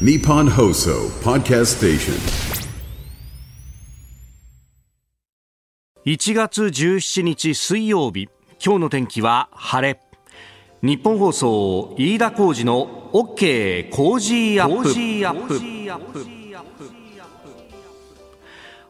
Nippon Hoso Podcast Station. 1月17日水曜日今日の天気は晴れ。日本放送飯田浩二の OK コージーアップ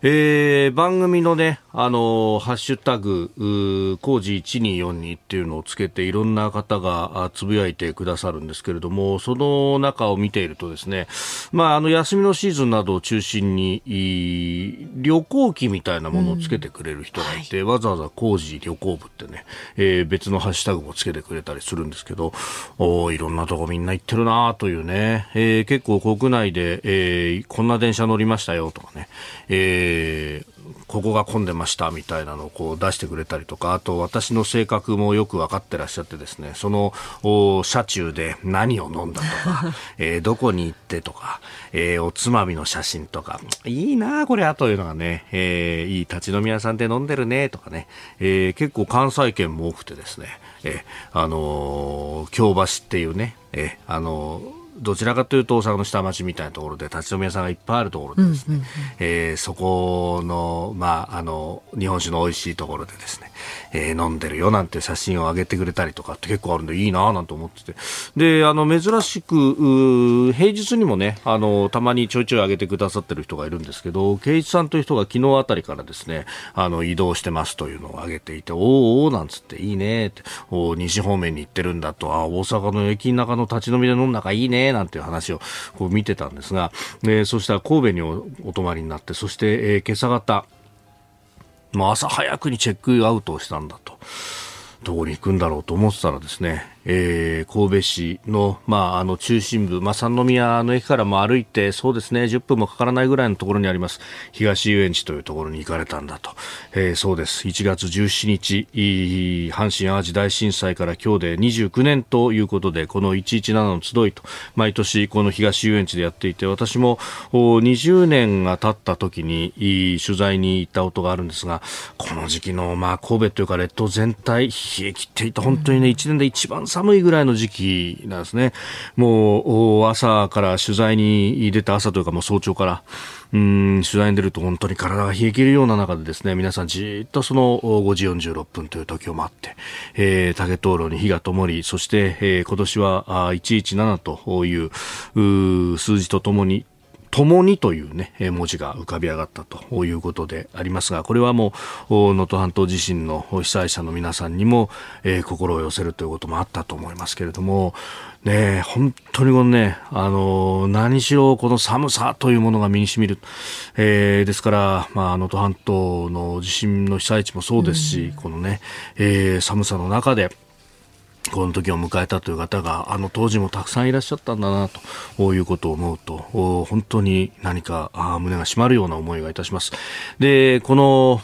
えー、番組のね、あのー、ハッシュタグ、コージー1242っていうのをつけていろんな方がつぶやいてくださるんですけれども、その中を見ているとですね、まあ、あの、休みのシーズンなどを中心に、旅行記みたいなものをつけてくれる人がいて、うん。はい、わざわざコージー旅行部ってね、えー、別のハッシュタグもつけてくれたりするんですけど、おいろんなとこみんな行ってるなというね、えー、結構国内で、えー、こんな電車乗りましたよとかね、えーえー、ここが混んでましたみたいなのをこう出してくれたりとか、あと私の性格もよく分かってらっしゃってですね、その車中で何を飲んだとか、えー、どこに行ってとか、えー、おつまみの写真とか、いいなこれはというのがね、えー、いい立ち飲み屋さんで飲んでるねとかね、えー、結構関西圏も多くてですね、えー、あのー、京橋っていうね、えー、あのーどちらかというと大阪の下町みたいなところで立ち飲み屋さんがいっぱいあるところでですね、うんうんうん、えー、そこの,、まあ、あの日本酒の美味しいところでですね、えー、飲んでるよなんて写真を上げてくれたりとかって結構あるんでいいななんて思ってて。であの珍しく平日にもねあのたまにちょいちょい上げてくださってる人がいるんですけど圭一さんという人が昨日あたりからですねあの移動してますというのを上げていておーおーなんつっていいねってお西方面に行ってるんだとあ大阪の駅の中の立ち飲みで飲んだかいいねなんていう話をこう見てたんですが、えー、そしたら神戸におお泊まりになってそして、えー、今朝方もう朝早くにチェックアウトをしたんだと。どこに行くんだろうと思ってたらですね、えー、神戸市の、まあ、あの中心部、まあ、三宮の駅からも歩いて、そうですね、10分もかからないぐらいのところにあります、東遊園地というところに行かれたんだと。えー、そうです。1月17日、阪神淡路大震災から今日で29年ということで、この117の集いと、毎年この東遊園地でやっていて、私も20年が経った時に取材に行ったことがあるんですが、この時期の、まあ、神戸というか列島全体、冷え切っていた、本当にね、1年で一番寒いぐらいの時期なんですね。もう朝から取材に出た朝というかもう早朝からうん取材に出ると本当に体が冷え切るような中でですね皆さんじっとその5時46分という時を待って、えー、竹灯籠に火が灯りそして、えー、今年はあ117という数字とともに共にというね、文字が浮かび上がったということでありますが、これはもう、能登半島地震の被災者の皆さんにも、えー、心を寄せるということもあったと思いますけれども、ね、本当にこのね、あの、何しろこの寒さというものが身に染みる。えー、ですから、まあ、能登半島の地震の被災地もそうですし、うん、このね、えー、寒さの中で、この時を迎えたという方があの当時もたくさんいらっしゃったんだなということを思うと本当に何か胸が締まるような思いがいたします。でこの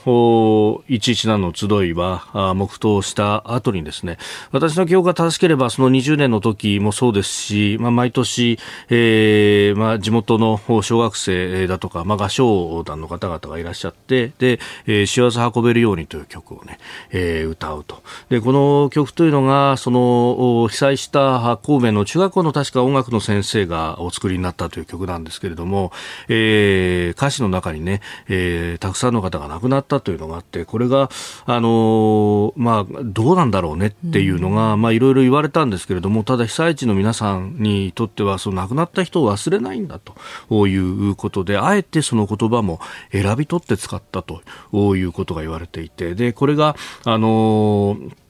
117の集いは黙祷した後にですね私の記憶が正しければその20年の時もそうですし、まあ、毎年、えーまあ、地元の小学生だとか、まあ、合唱団の方々がいらっしゃってで、えー、幸せ運べるようにという曲をね、えー、歌うと。でこの曲というのがそのの被災した神戸の中学校の確か音楽の先生がお作りになったという曲なんですけれども、えー、歌詞の中にね、えー、たくさんの方が亡くなったというのがあって、これが、あのー、まあ、どうなんだろうねっていうのが、まあ、いろいろ言われたんですけれども、ただ被災地の皆さんにとっては、その亡くなった人を忘れないんだということで、あえてその言葉も選び取って使ったということが言われていて、で、これが、あのー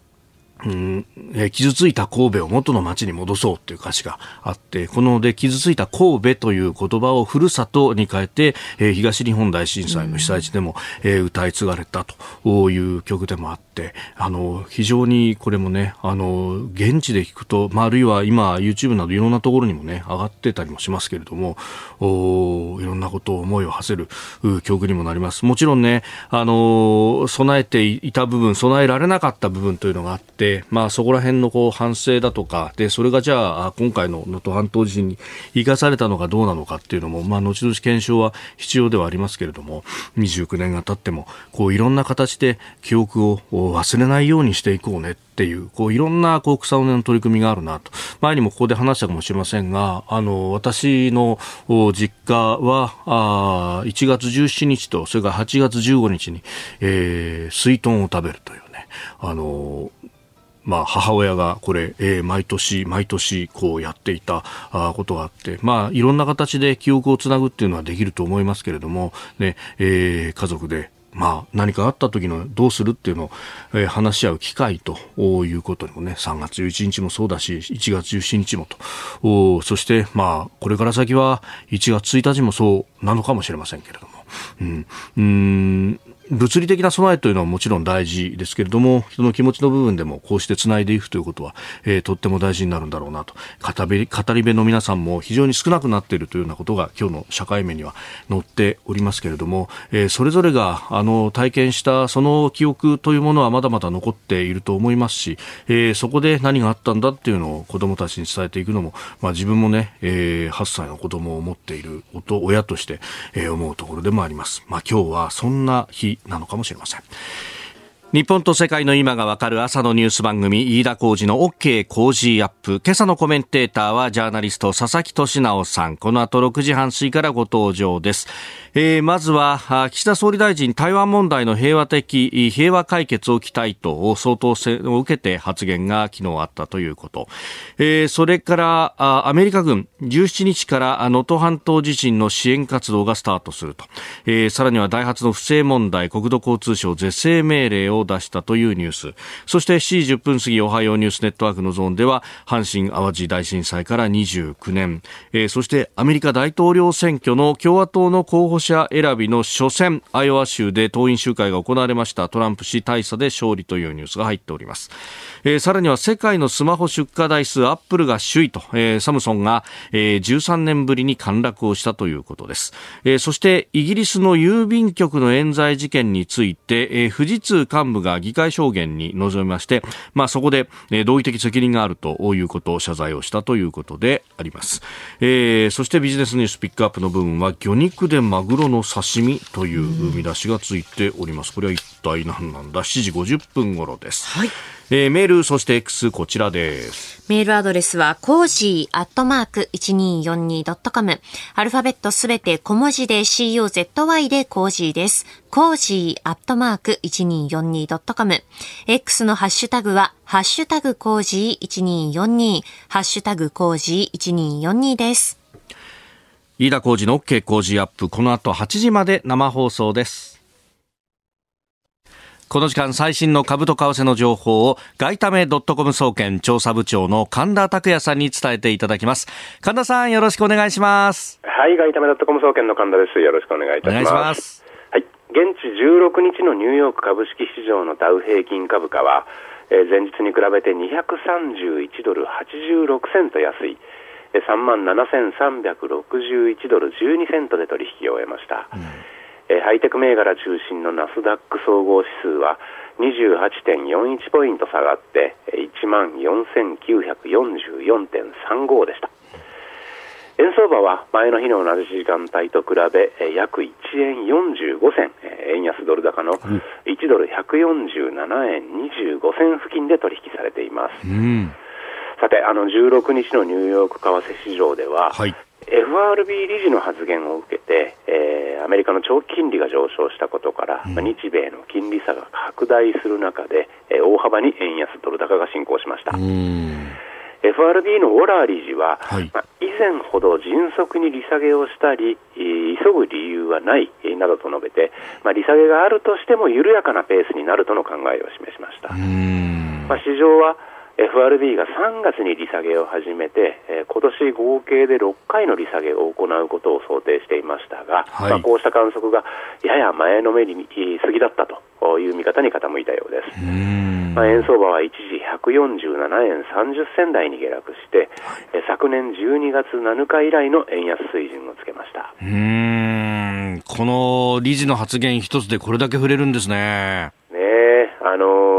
うんえ、傷ついた神戸を元の町に戻そうという歌詞があって、こので傷ついた神戸という言葉をふるさとに変えて、え、東日本大震災の被災地でも、え、歌い継がれたという曲でもあって、あの、非常にこれもね、あの、現地で聞くと、まあ、あるいは今 YouTube などいろんなところにもね、上がってたりもしますけれども、おいろんなことを思いを馳せる曲にもなります。もちろんね、あの、備えていた部分、備えられなかった部分というのがあって、まあ、そこら辺のこう反省だとかでそれがじゃあ今回の能登半島地震に生かされたのかどうなのかっていうのも、まあ、後々検証は必要ではありますけれども29年が経ってもこういろんな形で記憶を忘れないようにしていこうねっていう、こういろんなこう草の根の取り組みがあるなと。前にもここで話したかもしれませんが、あの、私の実家は、あ1月17日と、それから8月15日に、えー、水豚を食べるというね、あの、まあ、母親がこれ、えー、毎年毎年こうやっていたあことがあって、まあ、いろんな形で記憶をつなぐっていうのはできると思いますけれども、ねえー、家族でまあ、何かあった時のどうするっていうのを、え、話し合う機会ということにもね、3月11日もそうだし、1月17日もと、そして、まあ、これから先は1月1日もそうなのかもしれませんけれども、うん、うん。物理的な備えというのはもちろん大事ですけれども、人の気持ちの部分でもこうして繋いでいくということは、えー、とっても大事になるんだろうなと。語り語り部の皆さんも非常に少なくなっているというようなことが今日の社会面には載っておりますけれども、えー、それぞれがあの体験したその記憶というものはまだまだ残っていると思いますし、えー、そこで何があったんだっていうのを子供たちに伝えていくのも、まあ、自分もね、えー、8歳の子供を持っている親として、えー、思うところでもあります。まあ、今日はそんな日なのかもしれません。日本と世界の今がわかる朝のニュース番組、飯田浩二の OK 工事アップ。今朝のコメンテーターはジャーナリスト佐々木俊直さん。この後6時半過ぎからご登場です。えー、まずは、岸田総理大臣台湾問題の平和的、平和解決を期待と、総統選を受けて発言が昨日あったということ。えー、それから、アメリカ軍17日から能登半島地震の支援活動がスタートすると。えー、さらにはダイハツの不正問題、国土交通省是正命令を出したというニュース。そして7時10分過ぎ、おはようニュースネットワークのゾーンでは、阪神淡路大震災から29年。えー、そしてアメリカ大統領選挙の共和党の候補者選びの初戦、アイオワ州で党員集会が行われました。トランプ氏大差で勝利というニュースが入っております。えー、さらには世界のスマホ出荷台数アップルが首位と、えー、サムソンが、えー、13年ぶりに陥落をしたということです、えー、そしてイギリスの郵便局の冤罪事件について、えー、富士通幹部が議会証言に臨みまして、まあ、そこで、えー、同意的責任があるということを謝罪をしたということであります、えー、そしてビジネスニュースピックアップの部分は魚肉でマグロの刺身という見出しがついております。これは一体何なんだ？7時50分頃です、はい。えー、メール、そして X、こちらです。メールアドレスは、コージーアットマーク 1242.com。アルファベットすべて小文字で COZY でコージーです。コージーアットマーク 1242.com。X のハッシュタグは、ハッシュタグコージー1242、ハッシュタグコージー1242です。飯田浩司の OK Cozy up。この後8時まで生放送です。この時間最新の株と為替の情報を外為ドットコム総研調査部長の神田拓也さんに伝えていただきます。神田さんよろしくお願いします。はい、外為ドットコム総研の神田です。よろしくお願いいたします。ますはい、現地16日のニューヨーク株式市場のダウ平均株価は、えー、前日に比べて231ドル86セント安い、3万7361ドル12セントで取引を終えました。うんえハイテク銘柄中心のナスダック総合指数は28.41ポイント下がって1万4944.35でした。円相場は前の日の同じ時間帯と比べ約1円45銭円安ドル高の1ドル147円25銭付近で取引されています、うん、さてあの16日のニューヨーク為替市場では、はい FRB 理事の発言を受けて、えー、アメリカの長期金利が上昇したことから、うん、日米の金利差が拡大する中で、えー、大幅に円安ドル高が進行しました。FRB のウォラー理事は、はい、まあ、以前ほど迅速に利下げをしたり、急ぐ理由はない、などと述べて、まあ、利下げがあるとしても緩やかなペースになるとの考えを示しました。まあ、市場は FRB が3月に利下げを始めて、えー、今年合計で6回の利下げを行うことを想定していましたが、はい、まあ、こうした観測がやや前のめりに過ぎだったという見方に傾いたようです。まあ、円相場は一時147円30銭台に下落して、はい、昨年12月7日以来の円安水準をつけましたうんこの理事の発言一つでこれだけ触れるんですね。ねあのー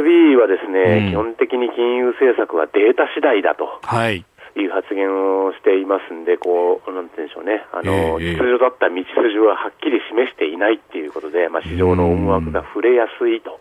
FRB はですね、うん。基本的に金融政策はデータ次第だと。はい。いう発言をしていますんで、こう、なんて言うんでしょうね、あの、ええ秩序だった道筋ははっきり示していないっていうことで、まあ、市場の思惑が触れやすいと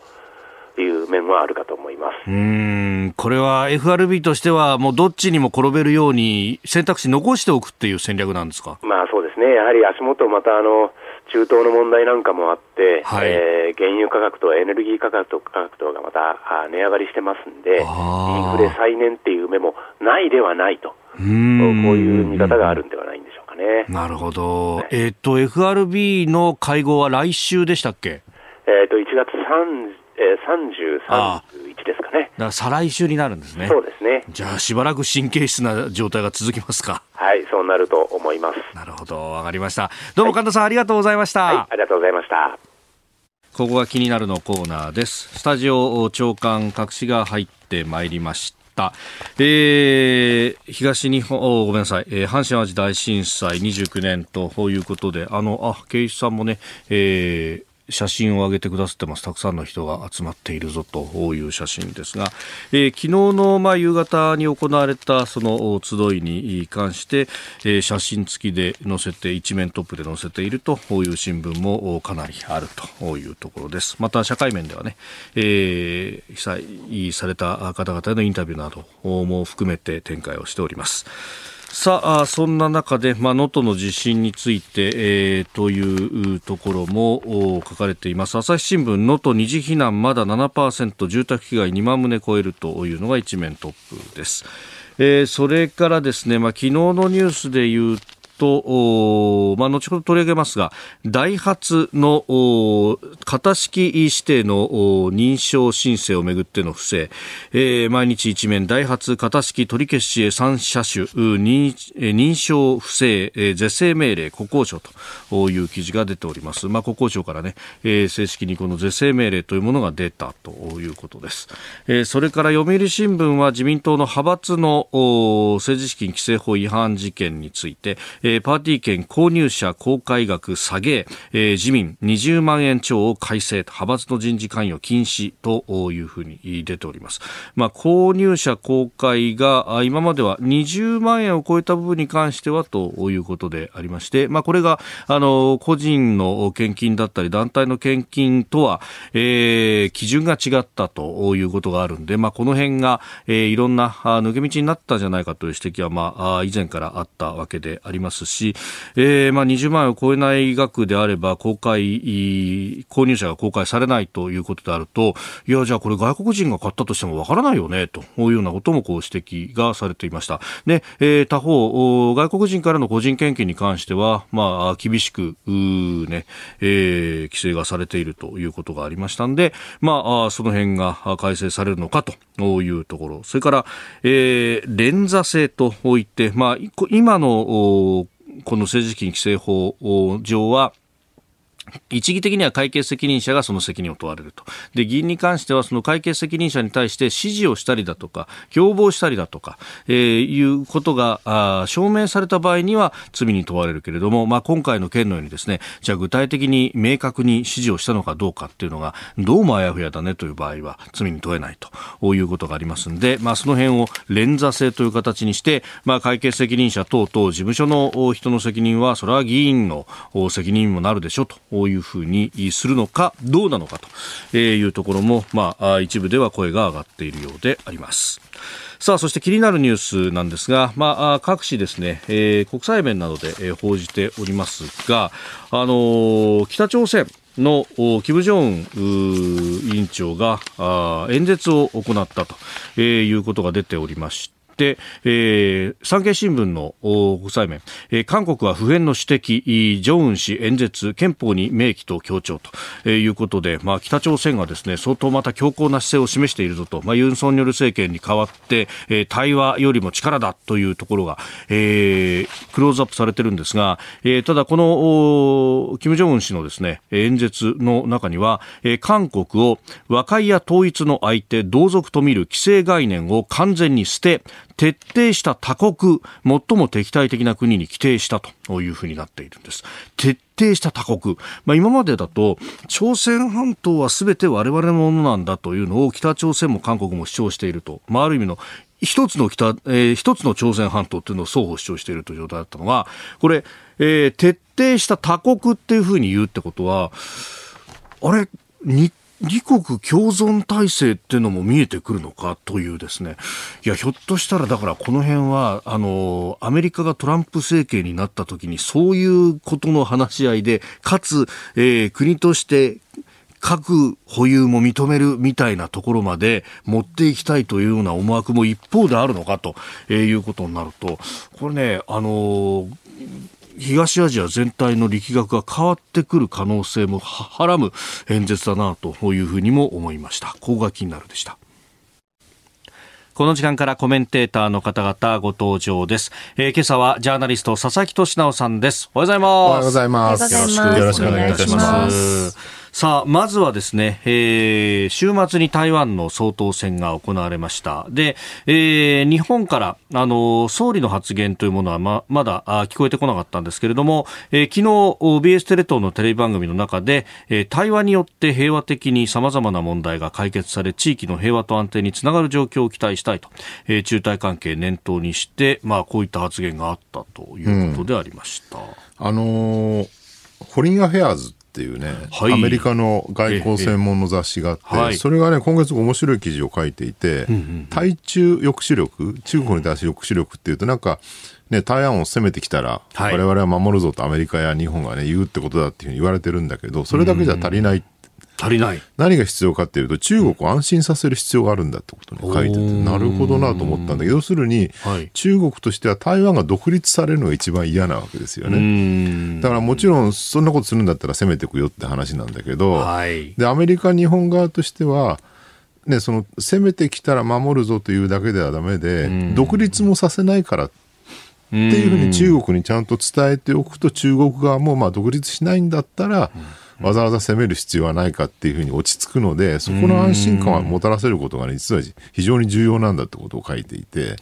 いう面はあるかと思います。うーん、これは FRB としてはもうどっちにも転べるように選択肢残しておくっていう戦略なんですか？まあそうですね、やはり足元、またあの中東の問題なんかもあって、はいえー原油価格とエネルギー価格と価格とがまたあ値上がりしてますんで、インフレ再燃っていう目もないではないと、うーんこういう見方があるんではないんでしょうかね。なるほど。えっと、FRB の会合は来週でしたっけ？えー、と1月3、えー、あ30、31ですかね。だ再来週になるんですね。そうですね。じゃあしばらく神経質な状態が続きますか。はい、そうなると思います。なるほど、わかりました。どうも神田さん、ありがとうございました。はい、ありがとうございました。ここが気になるのコーナーです。スタジオ長官隠しが入ってまいりました。えー、東日本、おごめんなさい、えー阪神・淡路大震災29年ということで、あの、あ、圭一さんもね、えー写真を上げてくださってます。たくさんの人が集まっているぞという写真ですが、えー昨日のまあ夕方に行われたその集いに関して、えー写真付きで載せて一面トップで載せているという新聞もかなりあるというところです。また社会面ではね、えー被災された方々へのインタビューなども含めて展開をしております。さあ、そんな中で、まあ、能登の地震について、えーというところもお書かれています。朝日新聞、能登二次避難まだ7%、住宅被害2万棟超えるというのが一面トップです。えーそれからですね、まあ、昨日のニュースで言うと、まあ、後ほど取り上げますが、ダイハツの型式指定の認証申請をめぐっての不正、えー毎日一面、ダイハツ型式取り消しへ3車種、認認証不正、えー是正命令、国交省という記事が出ております。まあ、国交省からね、えー正式にこの是正命令というものが出たということです。えーそれから読売新聞は自民党の派閥の政治資金規正法違反事件について、ーパーティー券購入者公開額下げ、えー自民20万円超を改正、派閥の人事関与禁止というふうに出ております。まあ、購入者公開が今までは20万円を超えた部分に関してはということでありまして、まあ、これがあの個人の献金だったり団体の献金とは、えー基準が違ったということがあるんで、まあ、この辺が、えーいろんな抜け道になったんじゃないかという指摘は、ま、あ以前からあったわけでありますすし、えーまあ、20万円を超えない額であれば公開購入者が公開されないということであるといやじゃあこれ外国人が買ったとしてもわからないよねというようなこともこう指摘がされていました。で、えー他方外国人からの個人献金に関しては、まあ、厳しくうね、えー規制がされているということがありましたんで、まあ、その辺が改正されるのかというところ。それから、えー連座制といって、まあ、今のおこの政治資金規正法上は、一義的には会計責任者がその責任を問われると。で、議員に関してはその会計責任者に対して指示をしたりだとか、共謀したりだとか、えーいうことが証明された場合には罪に問われるけれども、まあ、今回の件のようにですね、じゃあ具体的に明確に指示をしたのかどうかっていうのが、どうもあやふやだねという場合は罪に問えないということがありますんで、まあ、その辺を連座制という形にして、まあ、会計責任者等々事務所の人の責任は、それは議員の責任にもなるでしょうというふうにするのか、どうなのかというところも、まあ、一部では声が上がっているようであります。さあ、そして気になるニュースなんですが、まあ、各紙ですね、えー国際面などで、えー報じておりますが、あのー北朝鮮、の金正恩委員長が演説を行ったと、えいうことが出ておりまして、えー産経新聞の国際面、えー韓国は普遍の主敵、イジョンウン氏演説、憲法に明記と強調と、いうことで、まあ、北朝鮮がですね、相当また強硬な姿勢を示しているぞと、まあ、ユン・ソンニョル政権に代わって、えー対話よりも力だというところが、えークローズアップされてるんですが、えーただこの、金正恩氏のですね、演説の中には、えー韓国を和解や統一の相手、同族と見る既成概念を完全に捨て、徹底した他国、最も敵対的な国に規定したというふうになっているんです。徹底した他国。まあ、今までだと、朝鮮半島は全て我々のものなんだというのを北朝鮮も韓国も主張していると。まあ、ある意味の一つの北、えー、一つの朝鮮半島っていうのを双方主張しているという状態だったのが、これ、えー、徹底した他国っていうふうに言うってことは、あれ、日二国共存体制っていうのも見えてくるのかというですね。いや、ひょっとしたらだからこの辺は、あの、アメリカがトランプ政権になった時にそういうことの話し合いで、かつ、えー、国として核保有も認めるみたいなところまで持っていきたいというような思惑も一方であるのかということになると、これね、あの東アジア全体の力学が変わってくる可能性もはらむ演説だなというふうにも思いました。ここが気になるでした。この時間からコメンテーターの方々ご登場です。えー、今朝はジャーナリスト佐々木俊直さんです。おはようございます。おはようございます。よろしくお願いいたします。さあ、まずはですね、えー、週末に台湾の総統選が行われました。で、えー、日本から、あの、総理の発言というものはま、まだ聞こえてこなかったんですけれども、えー、昨日、BS テレ東のテレビ番組の中で、えー、対話によって平和的に様々な問題が解決され、地域の平和と安定につながる状況を期待したいと、えー、中台関係念頭にして、まあ、こういった発言があったということでありました。うん、あのー、ホリンアフェアーズっていうね、はい、アメリカの外交専門の雑誌があって、はい、それがね、今月面白い記事を書いていて、対中抑止力、中国に対する抑止力っていうと、なんか、ね、台湾を攻めてきたら、はい、我々は守るぞとアメリカや日本がね、言うってことだっていうふうに言われてるんだけど、それだけじゃ足りない。足りない。何が必要かっていうと、中国を安心させる必要があるんだってことに書いてて、なるほどなと思ったんだけど、要するに、はい、中国としては台湾が独立されるのが一番嫌なわけですよね。だからもちろん、そんなことするんだったら攻めていくよって話なんだけど、はい、で、アメリカ、日本側としては、ね、その攻めてきたら守るぞというだけではだめで、独立もさせないからっていうふうに中国にちゃんと伝えておくと、中国側もまあ独立しないんだったら、うんわざわざ攻める必要はないかっていうふうに落ち着くので、そこの安心感をもたらせることがね、実は非常に重要なんだってことを書いていて、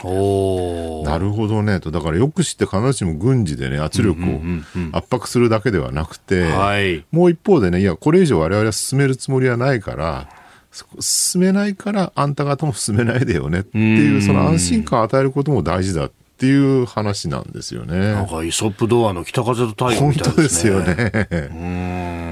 なるほどねと、だから抑止って必ずしも軍事でね、圧力を圧迫するだけではなくて、もう一方でね、いや、これ以上我々は進めるつもりはないから、進めないからあんた方も進めないでよねっていうその安心感を与えることも大事だっていう話なんですよね。なんかイソップ童話の北風と太陽みたいですね。本当ですよ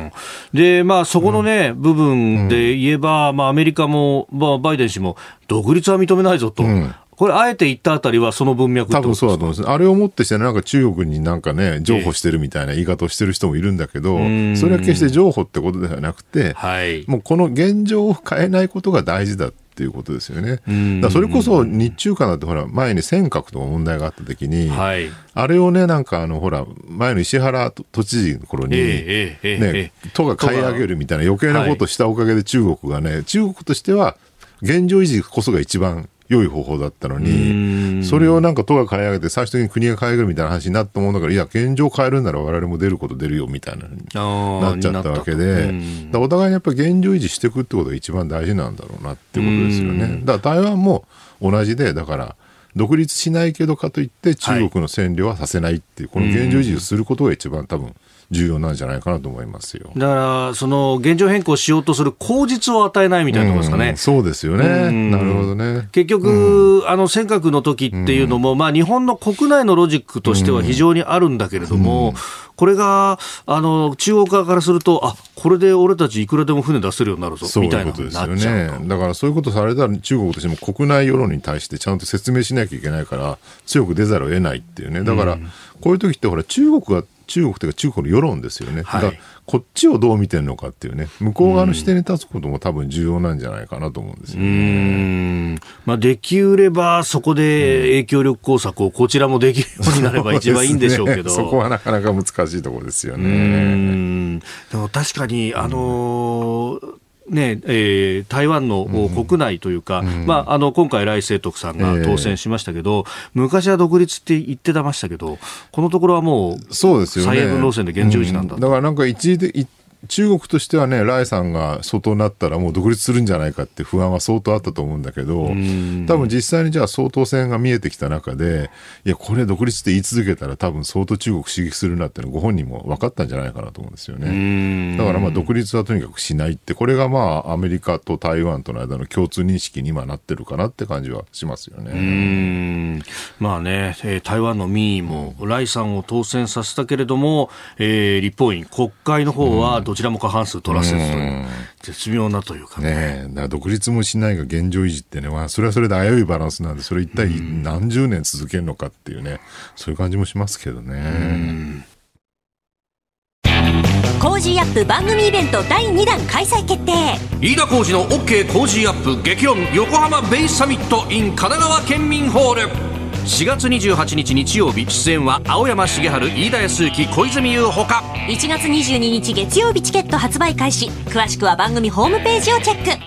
ね。で、まあそこのね、うん、部分で言えば、まあアメリカも、まあバイデン氏も独立は認めないぞと。うんこれ、あえて言ったあたりはその文脈多分そうだと思うんです。あれをもってして、なんか中国になんかね、譲歩してるみたいな言い方をしてる人もいるんだけど、それは決して譲歩ってことではなくて、はい、もうこの現状を変えないことが大事だっていうことですよね。だそれこそ日中間だってほら前に尖閣とか問題があった時に、はい、あれをねなんかあのほら前の石原都知事の頃に、えー、ね、都が買い上げるみたいな余計なことをしたおかげで中国がね、中国としては現状維持こそが一番良い方法だったのに、それをなんか都が買い上げて、最終的に国が買い上げるみたいな話になったもんだから、いや、現状変えるなら我々も出ること出るよみたいななっちゃったわけで、お互いにやっぱり現状維持していくってことが一番大事なんだろうなってことですよね。だから台湾も同じで、だから、独立しないけどかといって中国の占領はさせないっていう、この現状維持をすることが一番多分重要なんじゃないかなと思いますよ。だからその現状変更しようとする口実を与えないみたいなところですかね、うん、そうですよね、なるほどね。結局、うん、あの尖閣の時っていうのも、うん、まあ、日本の国内のロジックとしては非常にあるんだけれども、これがあの中国側からすると、あこれで俺たちいくらでも船出せるようになるぞみたいなことですよね。だからそういうことされたら中国としても国内世論に対してちゃんと説明しなきゃいけないから、強く出ざるを得ないっていうね。だから、こういう時ってほら中国が中国というか中国の世論ですよね、はい、だこっちをどう見てるのかっていうね、向こう側の視点に立つことも多分重要なんじゃないかなと思うんですよね。まあ、できうれば、そこで影響力工作をこちらもできるようになれば一番いいんでしょうけど、そ、ね、こはなかなか難しいところですよね。でも確かに、あのーねえー、台湾の国内というか、うん、まあ、あの今回、来清徳さんが当選しましたけど、えー、昔は独立って言ってましたけど、このところはもう、そうですよね、最悪路線で現状維持なんだ、うん、だからなんか一時的中国としてはね、ライさんが外になったらもう独立するんじゃないかって不安は相当あったと思うんだけど、多分実際にじゃあ総統選が見えてきた中で、いや、これ独立って言い続けたら多分相当中国刺激するなっていうのご本人も分かったんじゃないかなと思うんですよね。だからまあ独立はとにかくしないって、これがまあアメリカと台湾との間の共通認識に今なってるかなって感じはしますよね。まあね、えー、台湾の民意もライさんを当選させたけれども、えー、立法院、国会の方はどちらも過半数取らせずという、絶妙なというかね。ね独立もしないが現状維持ってね、まあ、それはそれで危ういバランスなんで、それ一体何十年続けるのかっていうね、そういう感じもしますけどね。 Cozy up 番組イベント第2弾開催決定。飯田浩司の OK コージーアップ激論横浜ベイサミット in 神奈川県民ホール4月28日日曜日出演は青山繁晴飯田泰之小泉悠ほか1月22日月曜日チケット発売開始詳しくは番組ホームページをチェック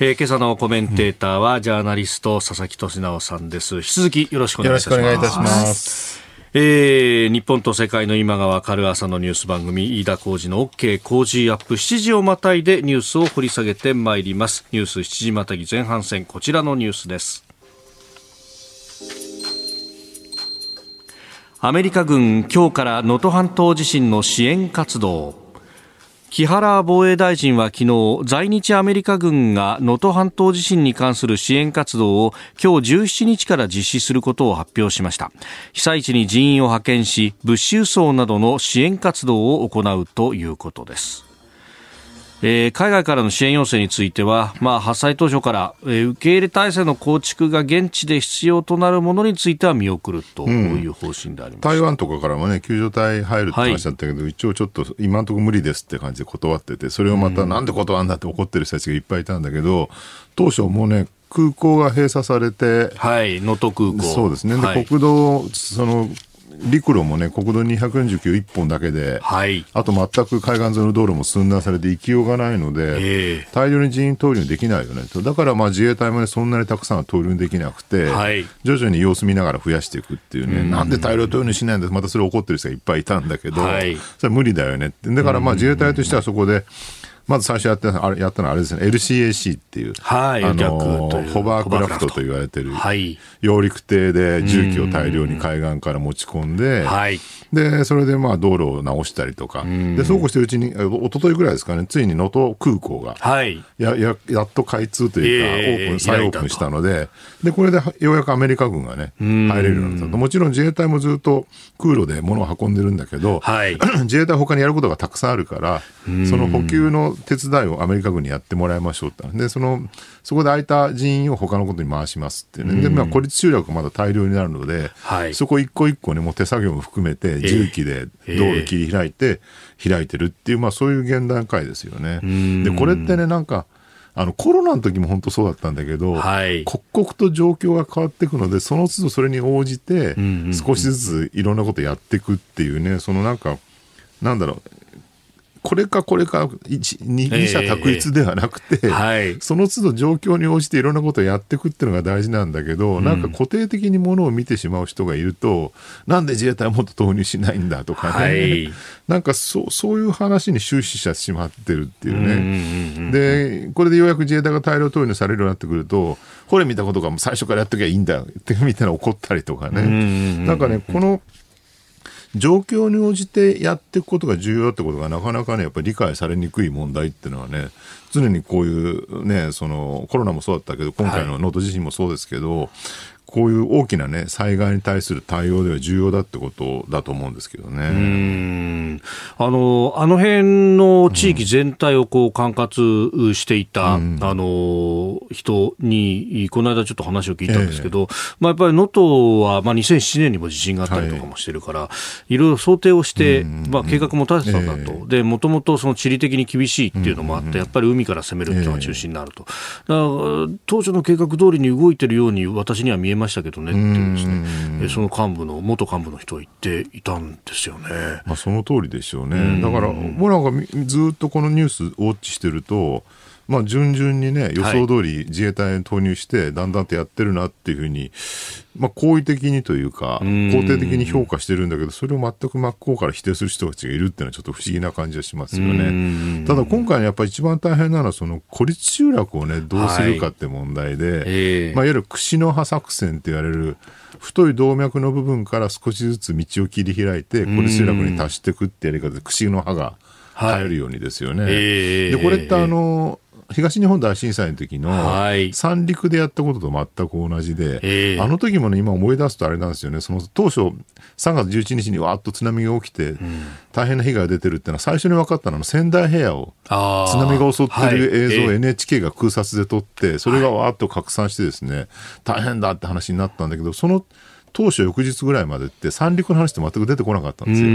えー、今朝のコメンテーターはジャーナリスト佐々木俊尚さんです。引き続きよろしくお願いいたします。よろしくお願いいたします。えー、日本と世界の今がわかる朝のニュース番組飯田浩二の OK 工事アップ7時をまたいでニュースを掘り下げてまいります。ニュース7時またぎ前半戦こちらのニュースです。アメリカ軍今日から能登半島地震の支援活動。木原防衛大臣は昨日在日アメリカ軍が能登半島地震に関する支援活動を今日17日から実施することを発表しました。被災地に人員を派遣し物資輸送などの支援活動を行うということです。えー、海外からの支援要請については、まあ、発災当初から、えー、受け入れ体制の構築が現地で必要となるものについては見送るという方針であります、うん、台湾とかからもね、救助隊入るって話だったけど、はい、一応ちょっと今のところ無理ですって感じで断ってて、それをまたなんで断るんだって怒ってる人たちがいっぱいいたんだけど、当初もうね、空港が閉鎖されて、はい、能登空港。そうですね。で、はい、国道、その、陸路もね、国道249一本だけで、はい、あと全く海岸沿いの道路も寸断されて行きようがないので、えー、大量に人員投入できないよね。と。だからまあ自衛隊もね、そんなにたくさんは投入できなくて、はい、徐々に様子見ながら増やしていくっていうね、うん、なんで大量投入しないんだまたそれ怒ってる人がいっぱいいたんだけど、はい、それは無理だよね。って。だからまあ自衛隊としてはそこで、まず最初やったあれやったのはあれですね。LCAC っていう、はい、あのホバークラフトと言われてる、はい、揚陸艇で重機を大量に海岸から持ち込んで、はい、でそれでまあ道路を直したりとか。でそうこうしてるうちに一昨日ぐらいですかねついに能登空港が、はい、やややっと開通というか、えー、オープン再オープンしたのででこれでようやくアメリカ軍がね入れるようになったもちろん自衛隊もずっと空路で物を運んでるんだけど、はい、自衛隊他にやることがたくさんあるからその補給の手伝いをアメリカ軍にやってもらいましょうってでそのそこで空いた人員を他のことに回しますってね、でまあ、孤立集落がまだ大量になるので、はい、そこ一個一個ねもう手作業も含めて重機で道路切り開いて開いてるっていう、まあ、そういう現段階ですよね。でこれってねなんかあのコロナの時も本当そうだったんだけど、はい、刻々と状況が変わっていくのでその都度それに応じて少しずついろんなことやっていくっていうねそのなんかなんだろうこれかこれか二者択一ではなくて、えーはい、その都度状況に応じていろんなことをやっていくっていうのが大事なんだけど、うん、なんか固定的にものを見てしまう人がいるとなんで自衛隊はもっと投入しないんだとかね、はい、なんかそそういう話に終始してしまってるっていうね、うんうんうん、でこれでようやく自衛隊が大量投入されるようになってくるとこれ見たことが最初からやっときゃいいんだってみたいな怒ったりとかね、うんうんうん、なんかねこの状況に応じてやっていくことが重要ってことがなかなかねやっぱり理解されにくい問題っていうのはね常にこういうねそのコロナもそうだったけど今回の能登地震もそうですけど、はい、こういう大きなね、災害に対する対応では重要だってことだと思うんですけどね。あの、あの辺の地域全体をこう管轄していた、うん、あの、人に、この間ちょっと話を聞いたんですけど、ええ、まあやっぱり能登は、まあ2007年にも地震があったりとかもしてるから、はい、いろいろ想定をして、まあ計画も立てたんだと。え、で、もともとその地理的に厳しいっていうのもあって、やっぱり海から攻めるっていうのが中心になると。だから当初の計画通りに動いてるように私には見えましたけどねっていうですね、その幹部の、元幹部の人は言っていたんですよね。まあ、その通りでしょうね。だから、もうなんかずっとこのニュースウォッチしてると、まあ、順々にね、予想通り自衛隊に投入して、だんだんとやってるなっていうふうに、まあ、好意的にというか、肯定的に評価してるんだけど、それを全く真っ向から否定する人たちがいるっていうのは、ちょっと不思議な感じがしますよね。ただ、今回やっぱり一番大変なのは、その孤立集落をね、どうするかって問題で、はい。えー、まあ、いわゆる串の葉作戦って言われる、太い動脈の部分から少しずつ道を切り開いて、孤立集落に達していくってやり方で、串の葉が生えるようにですよね。はいえ。ー、で、これってあの、東日本大震災の時の三陸でやったことと全く同じで、はい、あの時もね、今思い出すとあれなんですよね、その当初、3月11日にわーっと津波が起きて、大変な被害が出てるっていうのは、最初に分かったのは、仙台平野を津波が襲ってる映像を NHK が空撮で撮って、それがわーっと拡散してですね、大変だって話になったんだけど、その当初翌日ぐらいまでって三陸の話って全く出てこなかったんですよ。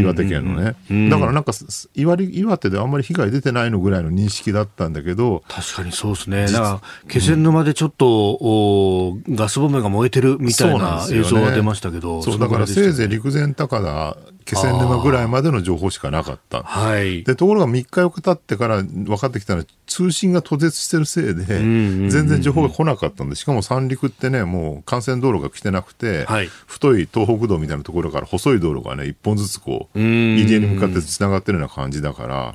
岩手県のね。だからなんか岩岩手であんまり被害出てないのぐらいの認識だったんだけど。確かにそうですね。だから気仙沼でちょっと、おガスボンベが燃えてるみたいな映像が出ましたけど。そう、ね、だからせいぜい陸前高田気仙沼ぐらいまでの情報しかなかった。はい、でところが3日4日経ってから分かってきたのは通信が途絶してるせいで全然情報が来なかったんでしかも三陸ってねもう幹線道路が来てなくて、はい、太い東北道みたいなところから細い道路がね一本ずつこう入り江に向かってつながってるような感じだから。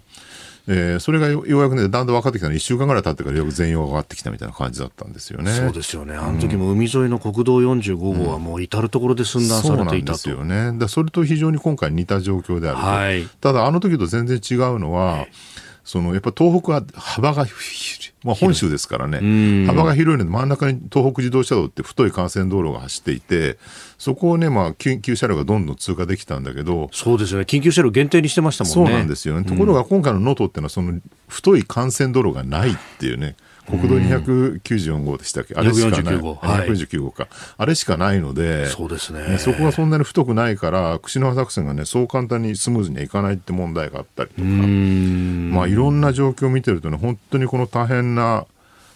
えー、それがようやくね、だんだん分かってきたの1週間ぐらい経ってからよく全容が上がってきたみたいな感じだったんですよね。そうですよね。あの時も海沿いの国道45号はもう至る所で寸断されていたと。うん、そうなんですよね。だそれと非常に今回似た状況であると。はい、ただ、あの時と全然違うのは、はいそのやっぱ東北は幅がまあ、本州ですからね、幅が広いので、真ん中に東北自動車道って太い幹線道路が走っていて、そこをね、まあ、緊急車両がどんどん通過できたんだけど、そうですね、緊急車両限定にしてましたもんね。そうなんですよね。ところが、今回の能登っていうのは、その太い幹線道路がないっていうね。国道294号でしたっけ、あれしかない。号。はい、249号か。あれしかないので、そうですね。そこがそんなに太くないから、串の葉作戦がね、そう簡単にスムーズにいかないって問題があったりとか、まあいろんな状況を見てるとね、本当にこの大変な、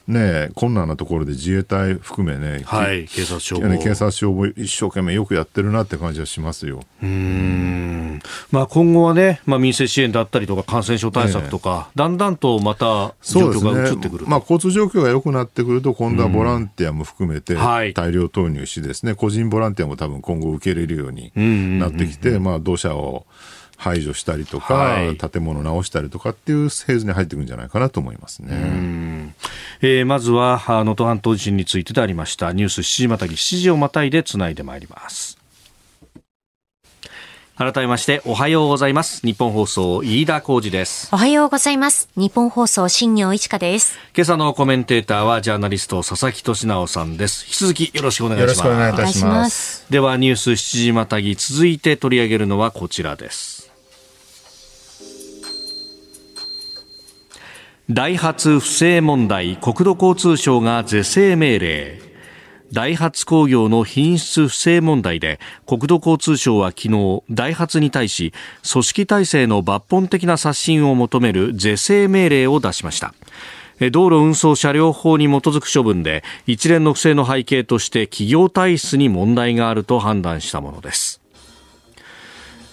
ね、困難なところで自衛隊含めね、はい、警察消防、ね、警察消防一生懸命よくやってるなって感じはしますよ。うん。まあ、今後はね、まあ、民生支援だったりとか感染症対策とか、だんだんとまた状況が移ってくる、ね、まあ、交通状況が良くなってくると今度はボランティアも含めて大量投入しですね、個人ボランティアも多分今後受け入れるようになってきて、まあ、土砂を排除したりとか、はい、建物を直したりとかっていうフェーズに入っていくんじゃないかなと思いますね。えー、まずは能登半島地震についてでありました。ニュース7時またぎ7時をまたいでつないでまいります。改めましておはようございます。日本放送飯田浩二です。おはようございます。日本放送新業一華です。今朝のコメンテーターはジャーナリスト佐々木俊直さんです。引き続きよろしくお願いします。よろしくお願いいたします。ではニュース7時またぎ。続いて取り上げるのはこちらですダイハツ不正問題国土交通省が是正命令。ダイハツ工業の品質不正問題で国土交通省は昨日ダイハツに対し組織体制の抜本的な刷新を求める是正命令を出しました。道路運送車両法に基づく処分で一連の不正の背景として企業体質に問題があると判断したものです。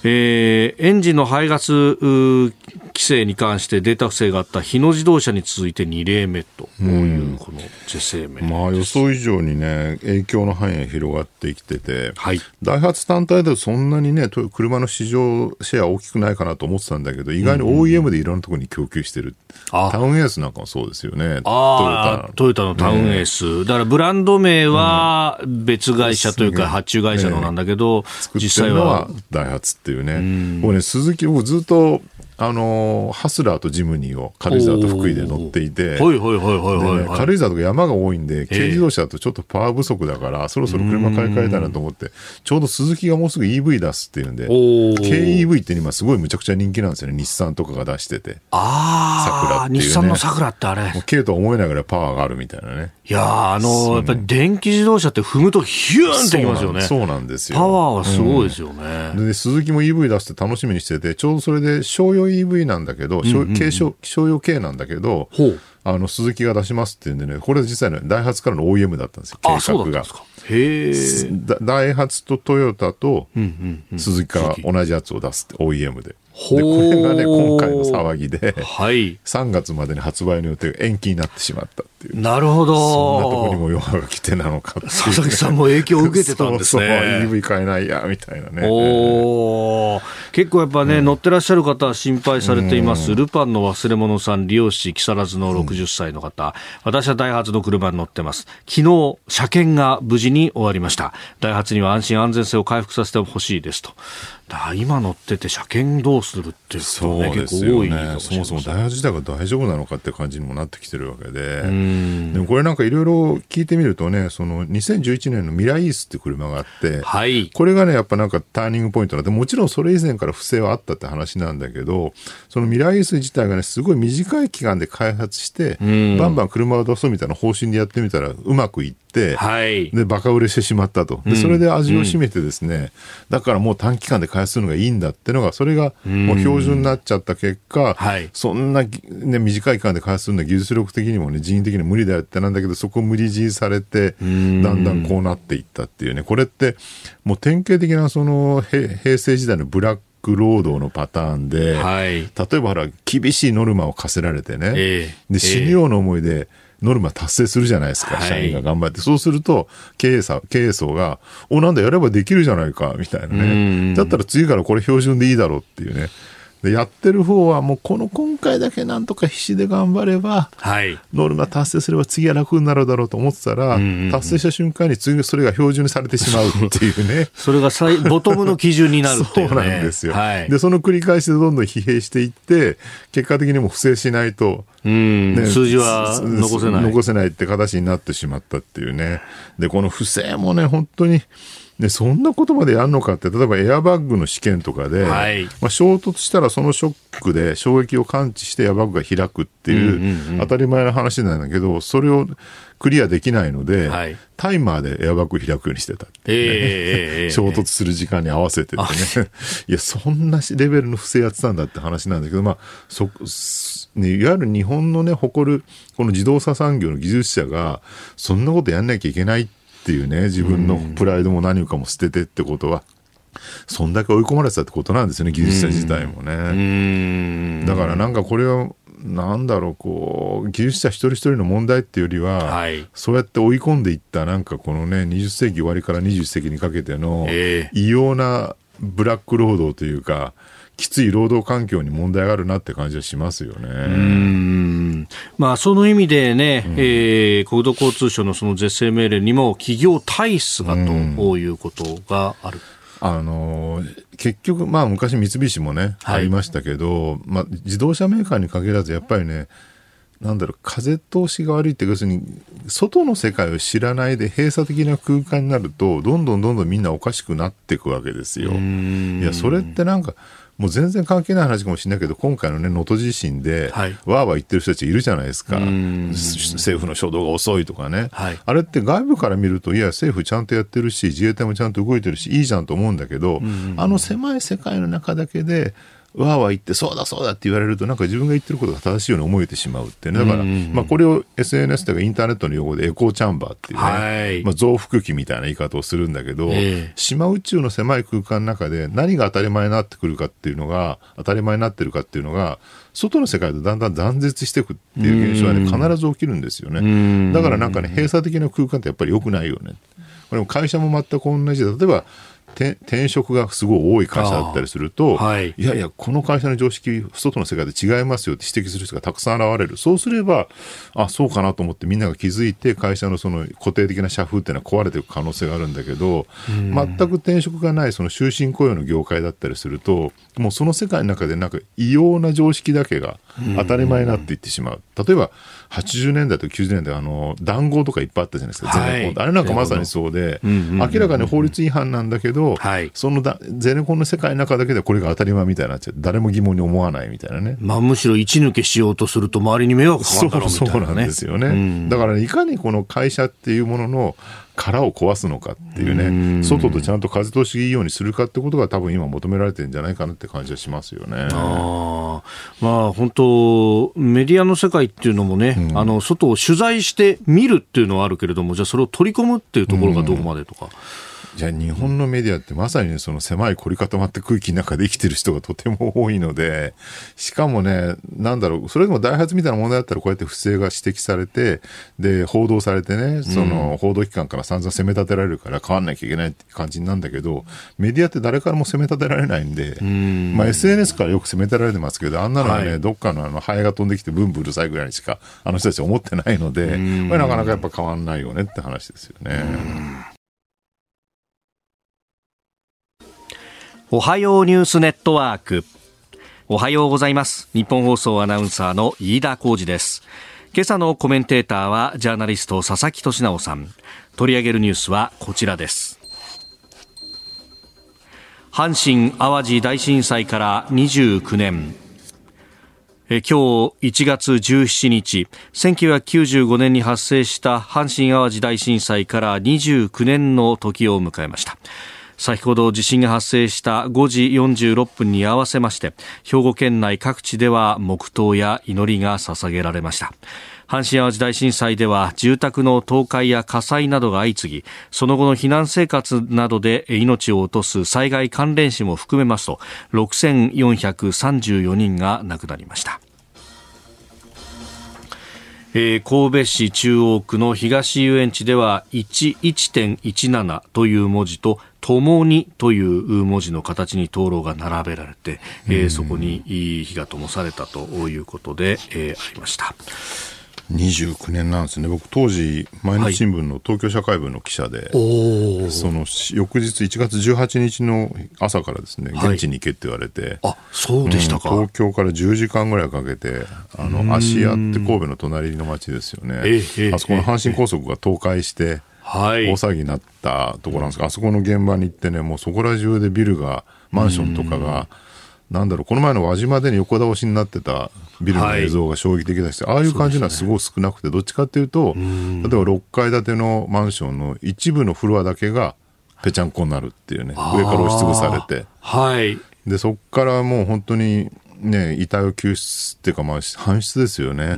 えー、エンジンの排ガス規制に関してデータ不正があった日野自動車に続いて2例目と。いうこの是正名、まあ、予想以上にね影響の範囲が広がってきてて、はい、ダイハツ単体ではそんなにね車の市場シェア大きくないかなと思ってたんだけど意外に OEM でいろんなところに供給してる、うんうん、タウンエースなんかもそうですよね。あトヨタの。タウンエース、ね、だからブランド名は別会社というか発注会社のなんだけど、ね、実際は。ダイハツってっていうね、僕ね、鈴木、僕ずっとあのハスラーとジムニーを軽井沢と福井で乗っていて、軽井沢とか山が多いんで、軽自動車だとちょっとパワー不足だから、そろそろ車買い替えたいなと思って、ちょうど鈴木がもうすぐ EV 出すっていうんで、KEV って今すごいむちゃくちゃ人気なんですよね、日産とかが出してて。ああ、日産の桜ってあれ。軽とは思えないぐらいパワーがあるみたいなね。いやあのやっぱり電気自動車って踏むとヒューンってきますよね。そうなんですよ。パワーはすごいですよね。で、鈴木も EV 出して楽しみにしてて、ちょうどそれで商用 EV なんだけど、軽商商用系なんだけど、あの鈴木が出しますっていうんでね、これ実際ね、ダイハツからの OEM だったんですよ、計画が。へダイハツとトヨタと鈴木から同じやつを出すって、OEM で。でこれがね今回の騒ぎで、はい、3月までに発売の予定が延期になってしまったっていう。なるほど。そんなところにも弱が来てなのかっていう、ね、佐々木さんも影響を受けてたんですね。そうそう EV 買えないやみたいなね。お結構やっぱね、うん、乗ってらっしゃる方は心配されています、ルパンの忘れ物さん利用し木更津の60歳の方、うん、私はダイハツの車に乗ってます。昨日車検が無事に終わりました。ダイハツには安心安全性を回復させてほしいですと。だ今乗ってて車検どうするってそうね、結構多いね。そもそもダイハツ自体が大丈夫なのかって感じにもなってきてるわけで。でもこれなんかいろいろ聞いてみるとね、その2011年のミライースって車があって、はい、これがね、やっぱなんかターニングポイントなんで、もちろんそれ以前から不正はあったって話なんだけど、そのミライース自体がね、すごい短い期間で開発して、バンバン車を出そうみたいな方針でやってみたらうまくいって、はい、で、バカ売れしてしまったと。で、それで味を占めてですね、うん、だからもう短期間で開発するのがいいんだっていうのが、それがもう標準になっちゃった結果、はい、そんな、ね、短い期間で開発するのは技術力的にもね、人員的にも無理だよってなんだけど、そこを無理強いされて、だんだんこうなっていったっていうね、これって、もう典型的なその平成時代のブラック労働のパターンで、はい、例えばほら、厳しいノルマを課せられてね、えー、で死ぬような思いで、ノルマ達成するじゃないですか、社員が頑張って。そうすると、経営者、経営層が、お、なんだ、やればできるじゃないか、みたいなね。だったら次からこれ標準でいいだろうっていうね。でやってる方はもうこの今回だけなんとか必死で頑張れば、はい、ノルマ達成すれば次は楽になるだろうと思ってたら、達成した瞬間に次それが標準にされてしまうっていうね。それが最ボトムの基準になるっていう、ね、そうなんですよ、はい、でその繰り返しでどんどん疲弊していって結果的にも不正しないと、ね、数字は残せない。残せないって形になってしまったっていうね。でこの不正もね本当にでそんなことまでやるのかって例えばエアバッグの試験とかで、はい、まあ、衝突したらそのショックで衝撃を感知してエアバッグが開くっていう当たり前の話なんだけどそれをクリアできないので、はい、タイマーでエアバッグ開くようにしてたっていうね、えー、衝突する時間に合わせててね。いやそんなレベルの不正やってたんだって話なんだけどまあそね、いわゆる日本のね誇るこの自動車産業の技術者がそんなことやんなきゃいけないってっていうね、自分のプライドも何かも捨ててってことは、そんだけ追い込まれてたってことなんですよね、技術者自体もね。だからなんかこれは、なんだろう、こう、技術者一人一人の問題っていうよりは、はい、そうやって追い込んでいった、なんかこのね、20世紀終わりから21世紀にかけての、異様なブラック労働というか、きつい労働環境に問題があるなって感じはしますよね。まあ、その意味でね、うん、えー、国土交通省のその是正命令にも企業体質がということがある。あの結局、まあ、昔三菱もね、はい、ありましたけど、まあ、自動車メーカーに限らずやっぱりねなんだろう風通しが悪いって要するに外の世界を知らないで閉鎖的な空間になるとどんどんどんどんみんなおかしくなっていくわけですよ。いやそれってなんかもう全然関係ない話かもしれないけど、今回のね、能登地震で、はい、わーわー言ってる人たちいるじゃないですか。政府の初動が遅いとかね、はい、あれって外部から見ると、いや、政府ちゃんとやってるし、自衛隊もちゃんと動いてるし、いいじゃんと思うんだけど、あの狭い世界の中だけで、わーわー言って、そうだそうだって言われると、なんか自分が言ってることが正しいように思えてしまうってね。だから、まあこれを SNS とかインターネットの用語でエコーチャンバーっていうね、はい、まあ増幅器みたいな言い方をするんだけど、えー、島宇宙の狭い空間の中で何が当たり前になってくるかっていうのが、当たり前になってるかっていうのが、外の世界とだんだん断絶していくっていう現象はね、必ず起きるんですよね。だからなんかね、閉鎖的な空間ってやっぱり良くないよね。これも会社も全く同じで、例えば、転職がすごい多い会社だったりすると、はい、いやいや、この会社の常識、外の世界で違いますよって指摘する人がたくさん現れる。そうすれば、あ、そうかなと思ってみんなが気づいて、会社のその固定的な社風っていうのは壊れていく可能性があるんだけど、全く転職がないその終身雇用の業界だったりすると、もうその世界の中でなんか異様な常識だけが当たり前になっていってしまう。例えば、80年代と90年代、あの、談合とかいっぱいあったじゃないですか、ゼネコン。あれなんかまさにそうで、明らかに法律違反なんだけど、はい、そのだゼネコンの世界の中だけでこれが当たり前みたいになっちゃう。誰も疑問に思わないみたいなね。まあ、むしろ一抜けしようとすると周りに迷惑かかるだろうみたいな、ね、そうなんですよね。うん、だから、ね、いかにこの会社っていうものの殻を壊すのかっていうね、外とちゃんと風通しいいようにするかってことが多分今求められてるんじゃないかなって感じはしますよね。あまあ本当メディアの世界っていうのもね、うん、あの外を取材して見るっていうのはあるけれども、じゃあそれを取り込むっていうところがどこまでとか。じゃあ日本のメディアってまさに、ね、その狭い凝り固まった空気の中で生きてる人がとても多いので、しかもね、なんだろう、それでもダイハツみたいな問題だったらこうやって不正が指摘されて、で、報道されてね、その報道機関から散々責め立てられるから変わんなきゃいけないって感じなんだけど、メディアって誰からも責め立てられないんで、ん。まあ SNS からよく責め立てられてますけど、あんなのはね、はい、どっかのあのハエが飛んできてブンブンうるさいぐらいにしかあの人たちは思ってないので、これなかなかやっぱ変わんないよねって話ですよね。おはようニュースネットワーク。おはようございます。日本放送アナウンサーの飯田浩二です。今朝のコメンテーターはジャーナリスト佐々木俊直さん。取り上げるニュースはこちらです。阪神・淡路大震災から29年。今日1月17日。1995年に発生した阪神・淡路大震災から29年の時を迎えました。先ほど地震が発生した5時46分に合わせまして兵庫県内各地では黙祷や祈りが捧げられました。阪神・淡路大震災では住宅の倒壊や火災などが相次ぎその後の避難生活などで命を落とす災害関連死も含めますと6434人が亡くなりました。えー、神戸市中央区の東遊園地では11.17という文字とともにという文字の形に灯籠が並べられて、えー、そこに火が灯されたということで、えー、ありました。29年なんですね。僕当時毎日新聞の東京社会部の記者で、はい、その翌日1月18日の朝からですね現地に行けって言われて、はい、あそうでしたか、うん、東京から10時間ぐらいかけてあの芦屋って神戸の隣の町ですよね、あそこの阪神高速が倒壊して、はい、大騒ぎになったところなんですが、あそこの現場に行ってねもうそこら中でビルがマンションとかが、なんだろう、この前の輪島でに横倒しになってたビルの映像が衝撃的だし、はい、ああいう感じのはすごく少なくて、どっちかっていうと、例えば6階建てのマンションの一部のフロアだけがぺちゃんこになるっていうね、上から押しつぶされて。はい。で、そこからもう本当に、ね、遺体を救出っていうか、まあ、搬出ですよね。っ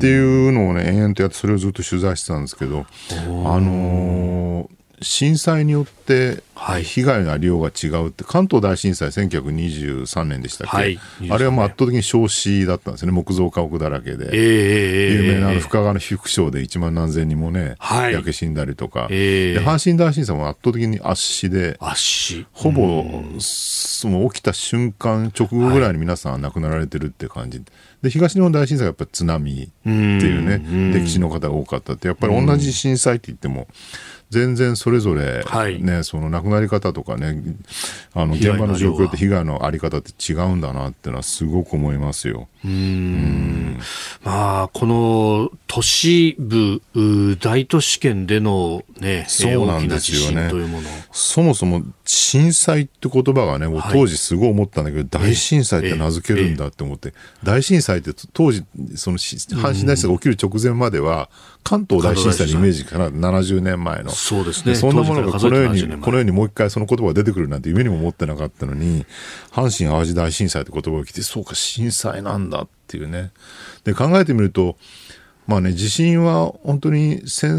ていうのをね、延々とやって、それをずっと取材してたんですけど、あのー、震災によって被害のありようが違うって、関東大震災1923年でしたっけ、はい、あれはもう圧倒的に焼死だったんですね。木造家屋だらけで、えー、有名な深川の被服廠で1万何千人もね、はい、焼け死んだりとか、えー、で阪神大震災も圧倒的に圧死で圧死。ほぼその起きた瞬間直後ぐらいに皆さん亡くなられてるって感じ、で東日本大震災はやっぱり津波っていうね歴史の方が多かったってやっぱり同じ震災って言っても全然それぞれ、ね、はい、その亡くなり方とかね、あの現場の状況って被害のあり方って違うんだなっていうのはすごく思いますよ。うん。まあ、この都市部、大都市圏でのね、そうなんですよね。そもそも震災って言葉がね、もう当時すごい思ったんだけど、はい、大震災って名付けるんだって思って、大震災って当時、その阪神大震災が起きる直前までは、関東大震災のイメージから70年前の。そうですね。そんなものがこのように、このようにもう一回その言葉が出てくるなんて夢にも思ってなかったのに、阪神淡路大震災って言葉が来て、そうか、震災なんだだっていうね。で、考えてみると、まあね、地震は本当に戦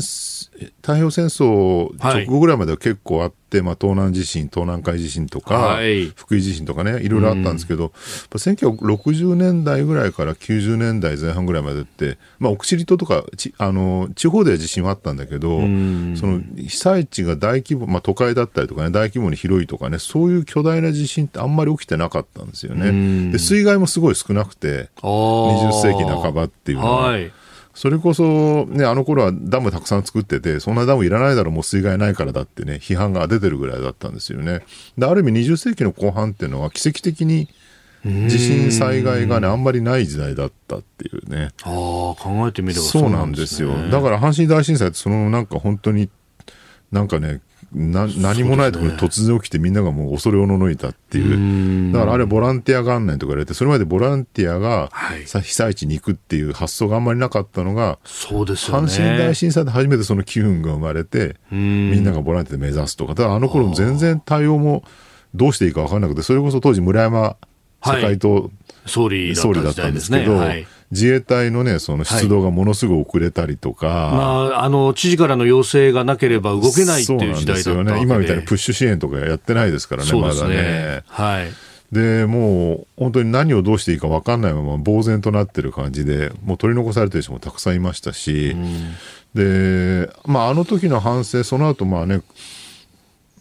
太平洋戦争直後ぐらいまでは結構あって、はい、まあ、東南地震、東南海地震とか、はい、福井地震とかね、いろいろあったんですけど、うん、1960年代ぐらいから90年代前半ぐらいまでって、まあ、奥尻島とかちあの地方では地震はあったんだけど、うん、その被災地が大規模、まあ、都会だったりとかね、大規模に広いとかね、そういう巨大な地震ってあんまり起きてなかったんですよね。うん、で水害もすごい少なくて、20世紀半ばっていうのは。はいそれこそ、ね、あの頃はダムたくさん作ってて、そんなダムいらないだろう、もう水害ないからだってね、批判が出てるぐらいだったんですよね。で、ある意味20世紀の後半っていうのは奇跡的に地震災害がね、あんまりない時代だったっていうね。ああ、考えてみればそうなんですよ。だから阪神大震災ってそのなんか本当に、なんかね、な何もないところに突然起きてみんながもう恐れおののいたっていう。だからあれボランティア元年とか言われてそれまでボランティアが被災地に行くっていう発想があんまりなかったのがそうです阪神大震災で初めてその機運が生まれてみんながボランティアで目指すとかだからあの頃も全然対応もどうしていいか分からなくてそれこそ当時村山世界と総理総理だったんですけど、はい自衛隊のね、その出動がものすごく遅れたりとか、はい、まあ、あの、知事からの要請がなければ動けないっていう時代だでよね。今みたいにプッシュ支援とかやってないですからね、ねまだね。はい。で、もう、本当に何をどうしていいか分かんないまま、呆然となってる感じで、もう取り残されてる人もたくさんいましたし、で、まあ、あの時の反省、その後、まあね、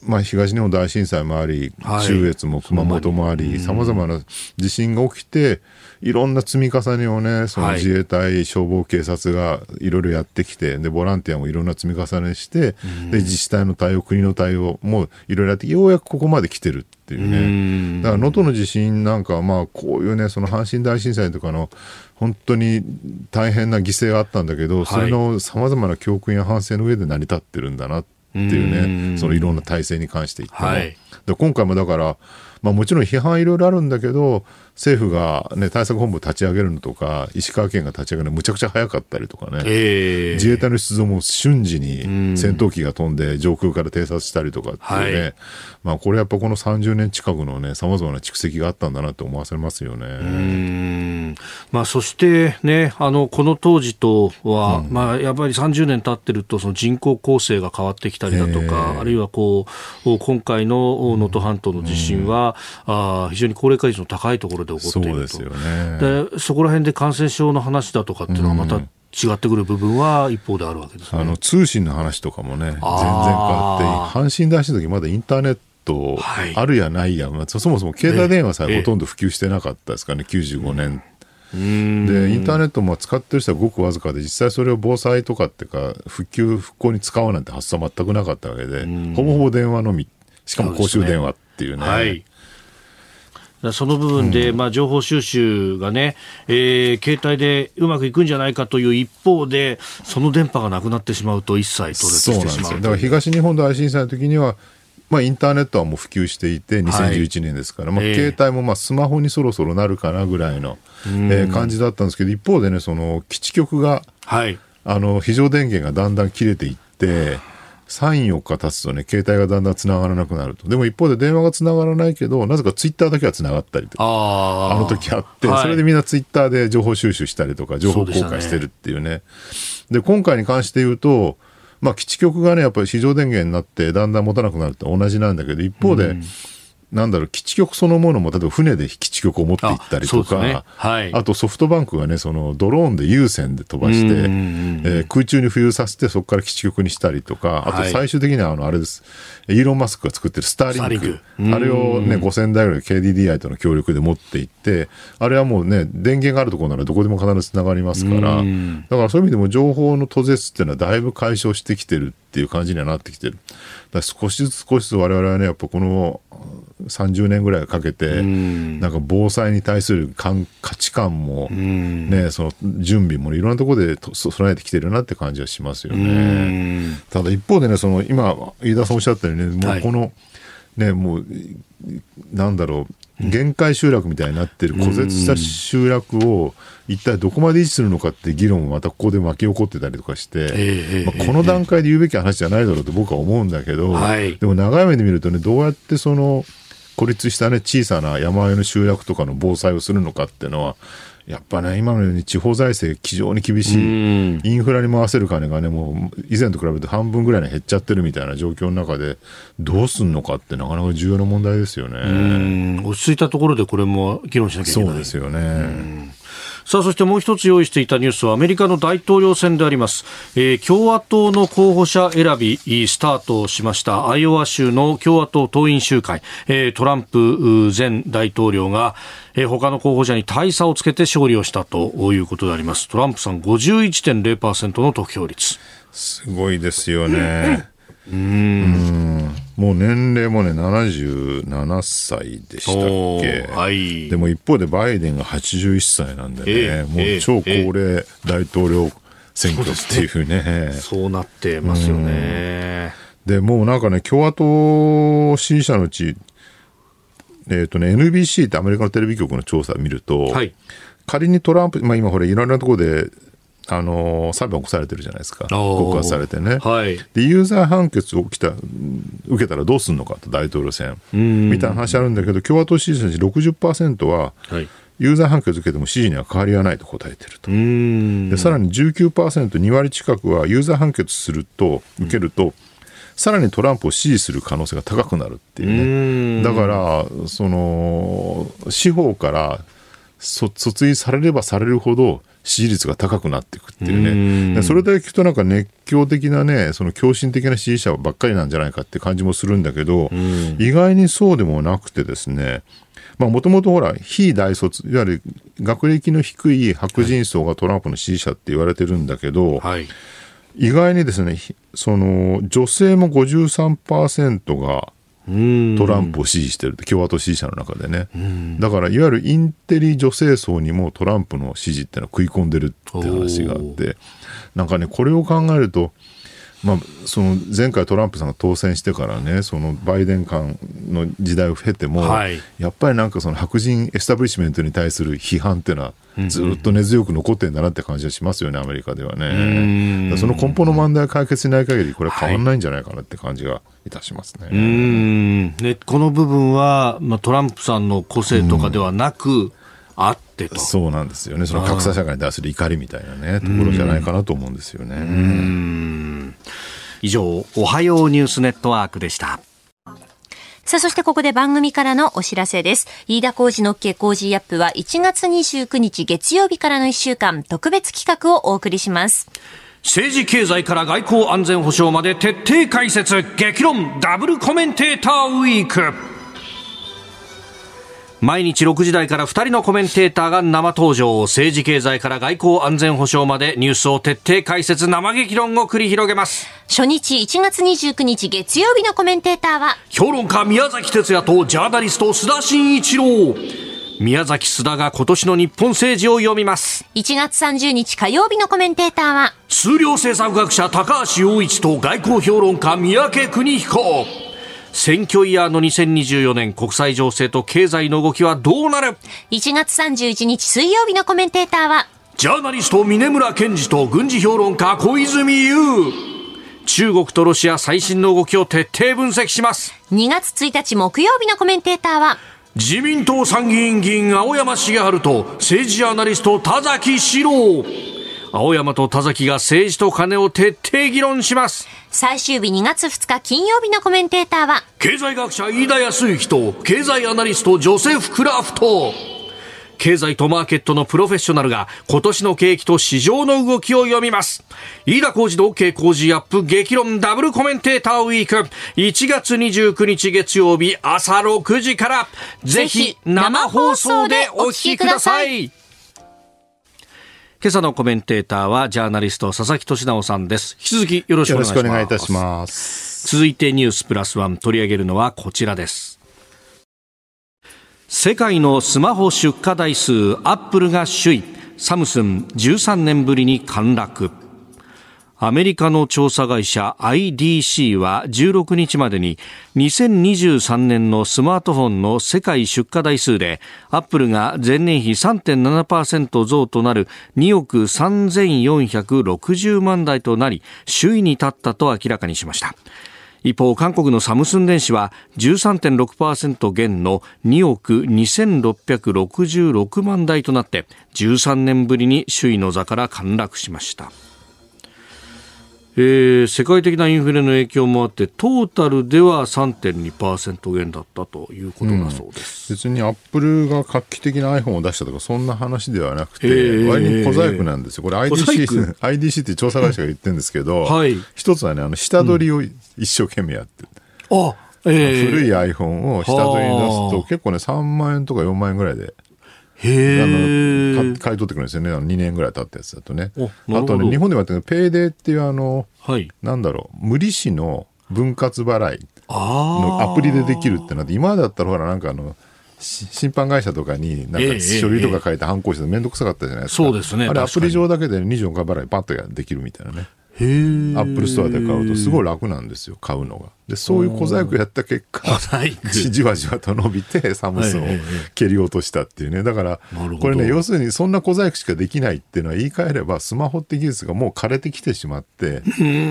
まあ、東日本大震災もあり、はい、中越も熊本もあり、さまざまな地震が起きて、いろんな積み重ねをね、その自衛隊、はい、消防、警察がいろいろやってきて、で、ボランティアもいろんな積み重ねして、で、自治体の対応、国の対応もいろいろやって、ようやくここまで来てるっていうね。だから、能登の地震なんかは、まあ、こういうね、その阪神大震災とかの、本当に大変な犠牲があったんだけど、それのさまざまな教訓や反省の上で成り立ってるんだなっていうね、そのいろんな体制に関して言っても。はい、で今回もだから、まあ、もちろん批判いろいろあるんだけど、政府が、ね、対策本部立ち上げるのとか、石川県が立ち上げるのむちゃくちゃ早かったりとかね、えー、自衛隊の出動も瞬時に戦闘機が飛んで上空から偵察したりとかっていうね、はい、まあ、これやっぱこの30年近くのね、さまざまな蓄積があったんだなって思わせますよね。まあ、そしてね、あの、この当時とは、うん、まあ、やっぱり30年経ってると、その人口構成が変わってきたりだとか、あるいはこう、今回の能登半島の地震は、うん、あ非常に高齢化率の高いところで起こっていると。そうですよね。で、そこら辺で感染症の話だとかっていうのはまた、違ってくる部分は一方であるわけです、ね、あの通信の話とかもね、全然変わって、阪神大震災の時まだインターネットあるやないや、まあ、そもそも携帯電話さえほとんど普及してなかったですかね、95年。でインターネットも使ってる人はごくわずかで実際それを防災とかっていうか復旧復興に使おうなんて発想は全くなかったわけでほぼほぼ電話のみ。しかも公衆電話っていうね、ね。はい、その部分で、まあ、情報収集がね、えー、携帯でうまくいくんじゃないかという一方で、その電波がなくなってしまうと、一切取れてしまうだから東日本大震災の時には、まあ、インターネットはもう普及していて、2011年ですから、はい、まあ、携帯もまあスマホにそろそろなるかなぐらいの、えー、感じだったんですけど、一方でね、その基地局が、はい、あの非常電源がだんだん切れていって、3、4日経つとね、携帯がだんだん繋がらなくなると。でも一方で電話が繋がらないけど、なぜかツイッターだけは繋がったりとか、あの時あって、はい、それでみんなツイッターで情報収集したりとか、情報公開してるっていうね。で、ね、今回に関して言うと、まあ、基地局がね、やっぱり市場電源になって、だんだん持たなくなると同じなんだけど、一方で、うんなんだろう、基地局そのものも、例えば船で基地局を持って行ったりとか、あね。はい、あとソフトバンクがね、そのドローンで有線で飛ばして、えー、空中に浮遊させて、そこから基地局にしたりとか、あと最終的にはあの、あれです、イーロン・マスクが作ってるスターリンク、あれをね、5000台ぐらい KDDI との協力で持って行って、あれはもうね、電源があるところならどこでも必ず繋がりますから、だからそういう意味でも情報の途絶っていうのはだいぶ解消してきてるっていう感じにはなってきてる。だ少しずつ少しずつ我々はね、やっぱこの30年ぐらいかけて、なんか防災に対する価値観も、ね、その準備もいろんなところで備えてきてるなって感じはしますよね。ただ一方でね、その今、飯田さんおっしゃったようにね、もうこの、はいね、もう、なんだろう、限界集落みたいになってる孤絶した集落を一体どこまで維持するのかって議論もまたここで巻き起こってたりとかして、まあ、この段階で言うべき話じゃないだろうと僕は思うんだけど、でも長い目で見るとね、どうやってその孤立したね、小さな山あいの集落とかの防災をするのかっていうのは、やっぱね、今のように地方財政非常に厳しい、インフラに回せる金がね、もう以前と比べて半分ぐらいに減っちゃってるみたいな状況の中で、どうすんのかってなかなか重要な問題ですよね。落ち着いたところでこれも議論しなきゃいけない。そうですよね。さあ、そしてもう一つ用意していたニュースはアメリカの大統領選であります。えー、共和党の候補者選び、スタートしましたアイオワ州の共和党党員集会、えー、トランプ前大統領が、えー、他の候補者に大差をつけて勝利をしたということであります。トランプさん51.0%の得票率。すごいですよね。うんもう年齢もね77歳でしたっけ、はい、でも一方でバイデンが81歳なんでね、えー、もう超高齢大統領選挙っていうね、えー、そうなってますよね、でもうなんかね共和党支持者のうちえっ、ー、とね NBC ってアメリカのテレビ局の調査を見ると、はい、仮にトランプ、まあ、今ほらいろんなところであの裁判起こされてるじゃないですか、告発されてね、はい。で有罪判決を起きた受けたらどうするのかと、大統領選。みたいな話あるんだけど、共和党支持者のうち60%は、はい。有罪判決受けても支持には変わりはないと答えてると。うん。でさらに19%、2割近くは有罪判決すると、受けると、さらにトランプを支持する可能性が高くなるっていうね、だから、その司法からそ訴追されればされるほど、支持率が高くなっていくっていうね、でそれだけ聞くと、なんか熱狂的なね、その狂信的な支持者ばっかりなんじゃないかって感じもするんだけど、意外にそうでもなくてですね、もともとほら、非大卒、いわゆる学歴の低い白人層がトランプの支持者って言われてるんだけど、はい。意外にですね、ひその女性も53%がうん。トランプを支持してるって、共和党支持者の中でね、だからいわゆるインテリ女性層にもトランプの支持っていうのは食い込んでるって話があって、なんかね、これを考えると、まあ、その前回トランプさんが当選してからね、そのバイデン間の時代を経ても、はいやっぱりなんかその白人エスタブリッシュメントに対する批判っていうのは、ずっと根強く残ってんだなって感じがしますよね、アメリカではね。その根本の問題が解決しない限り、これは変わらないんじゃないかなって感じがいたしますね。うん。ね、この部分は、まあ、トランプさんの個性とかではなく、あってと。そうなんですよね。その格差社会に対する怒りみたいなね、ところじゃないかなと思うんですよね。以上、おはようニュースネットワークでした。さあ、そしてここで番組からのお知らせです。飯田浩二の OK 工事アップは1月29日月曜日からの1週間特別企画をお送りします。政治経済から外交安全保障まで徹底解説激論ダブルコメンテーターウィーク毎日6時台から2人のコメンテーターが生登場。政治経済から外交安全保障までニュースを徹底解説生激論を繰り広げます。初日1月29日月曜日のコメンテーターは、評論家宮崎哲也とジャーナリスト須田慎一郎。宮崎須田が今年の日本政治を読みます。1月30日火曜日のコメンテーターは、数量政策学者高橋洋一と外交評論家三宅邦彦選挙イヤーの2024年国際情勢と経済の動きはどうなる？1月31日水曜日のコメンテーターは、ジャーナリスト峰村健二と軍事評論家小泉悠。中国とロシア最新の動きを徹底分析します。2月1日木曜日のコメンテーターは、自民党参議院議員青山茂春と政治ジャーナリスト田崎史郎青山と田崎が政治と金を徹底議論します。最終日2月2日金曜日のコメンテーターは、経済学者飯田康之と経済アナリストジョセフ・クラフト。経済とマーケットのプロフェッショナルが今年の景気と市場の動きを読みます。飯田浩二の OK 工事アップ激論ダブルコメンテーターウィーク。1月29日月曜日朝6時から。ぜひ生放送でお聞きください今朝のコメンテーターはジャーナリスト佐々木俊直さんです。引き続きよろしくお願いします。よろしくお願いいたします。続いてニュースプラスワン取り上げるのはこちらです。世界のスマホ出荷台数アップルが首位。サムスン13年ぶりに陥落アメリカの調査会社 IDC は16日までに2023年のスマートフォンの世界出荷台数でアップルが前年比3.7%増となる2億3460万台となり首位に立ったと明らかにしました。一方韓国のサムスン電子は13.6%減の2億2666万台となって13年ぶりに首位の座から陥落しました。えー世界的なインフレの影響もあってトータルでは3.2%減だったということだそうです、別にアップルが画期的な iPhone を出したとか、そんな話ではなくて、えー。割に小細工なんですよ。これ IDC、IDC って調査会社が言ってるんですけど、はい。一つはね、あの、下取りを一生懸命やってる。あえ古いい iPhone を下取りに出すはあ。と、結構ね、3万円とか4万円ぐらいで、へあの買い取ってくるんですよね。あの2年ぐらい経ったやつだとね。あとね、日本でもやってるペイディっていうあの、はい。なんだろう、無利子の分割払いあのアプリでできるってなって、今だったらほら、なんかあの、し信販会社とかに、なんええか書類とか書いてハンコ押してめんどくさかったじゃないですか。そうですね。あれ、アプリ上だけで24回払いパッとやできるみたいなね。アップルストアで買うとすごい楽なんですよ、買うのが。で、そういう小細工やった結果、じわじわと伸びてサムスンを蹴り落としたっていうね。だから、これね、要するにそんな小細工しかできないっていうのは言い換えれば、スマホって技術がもう枯れてきてしまって、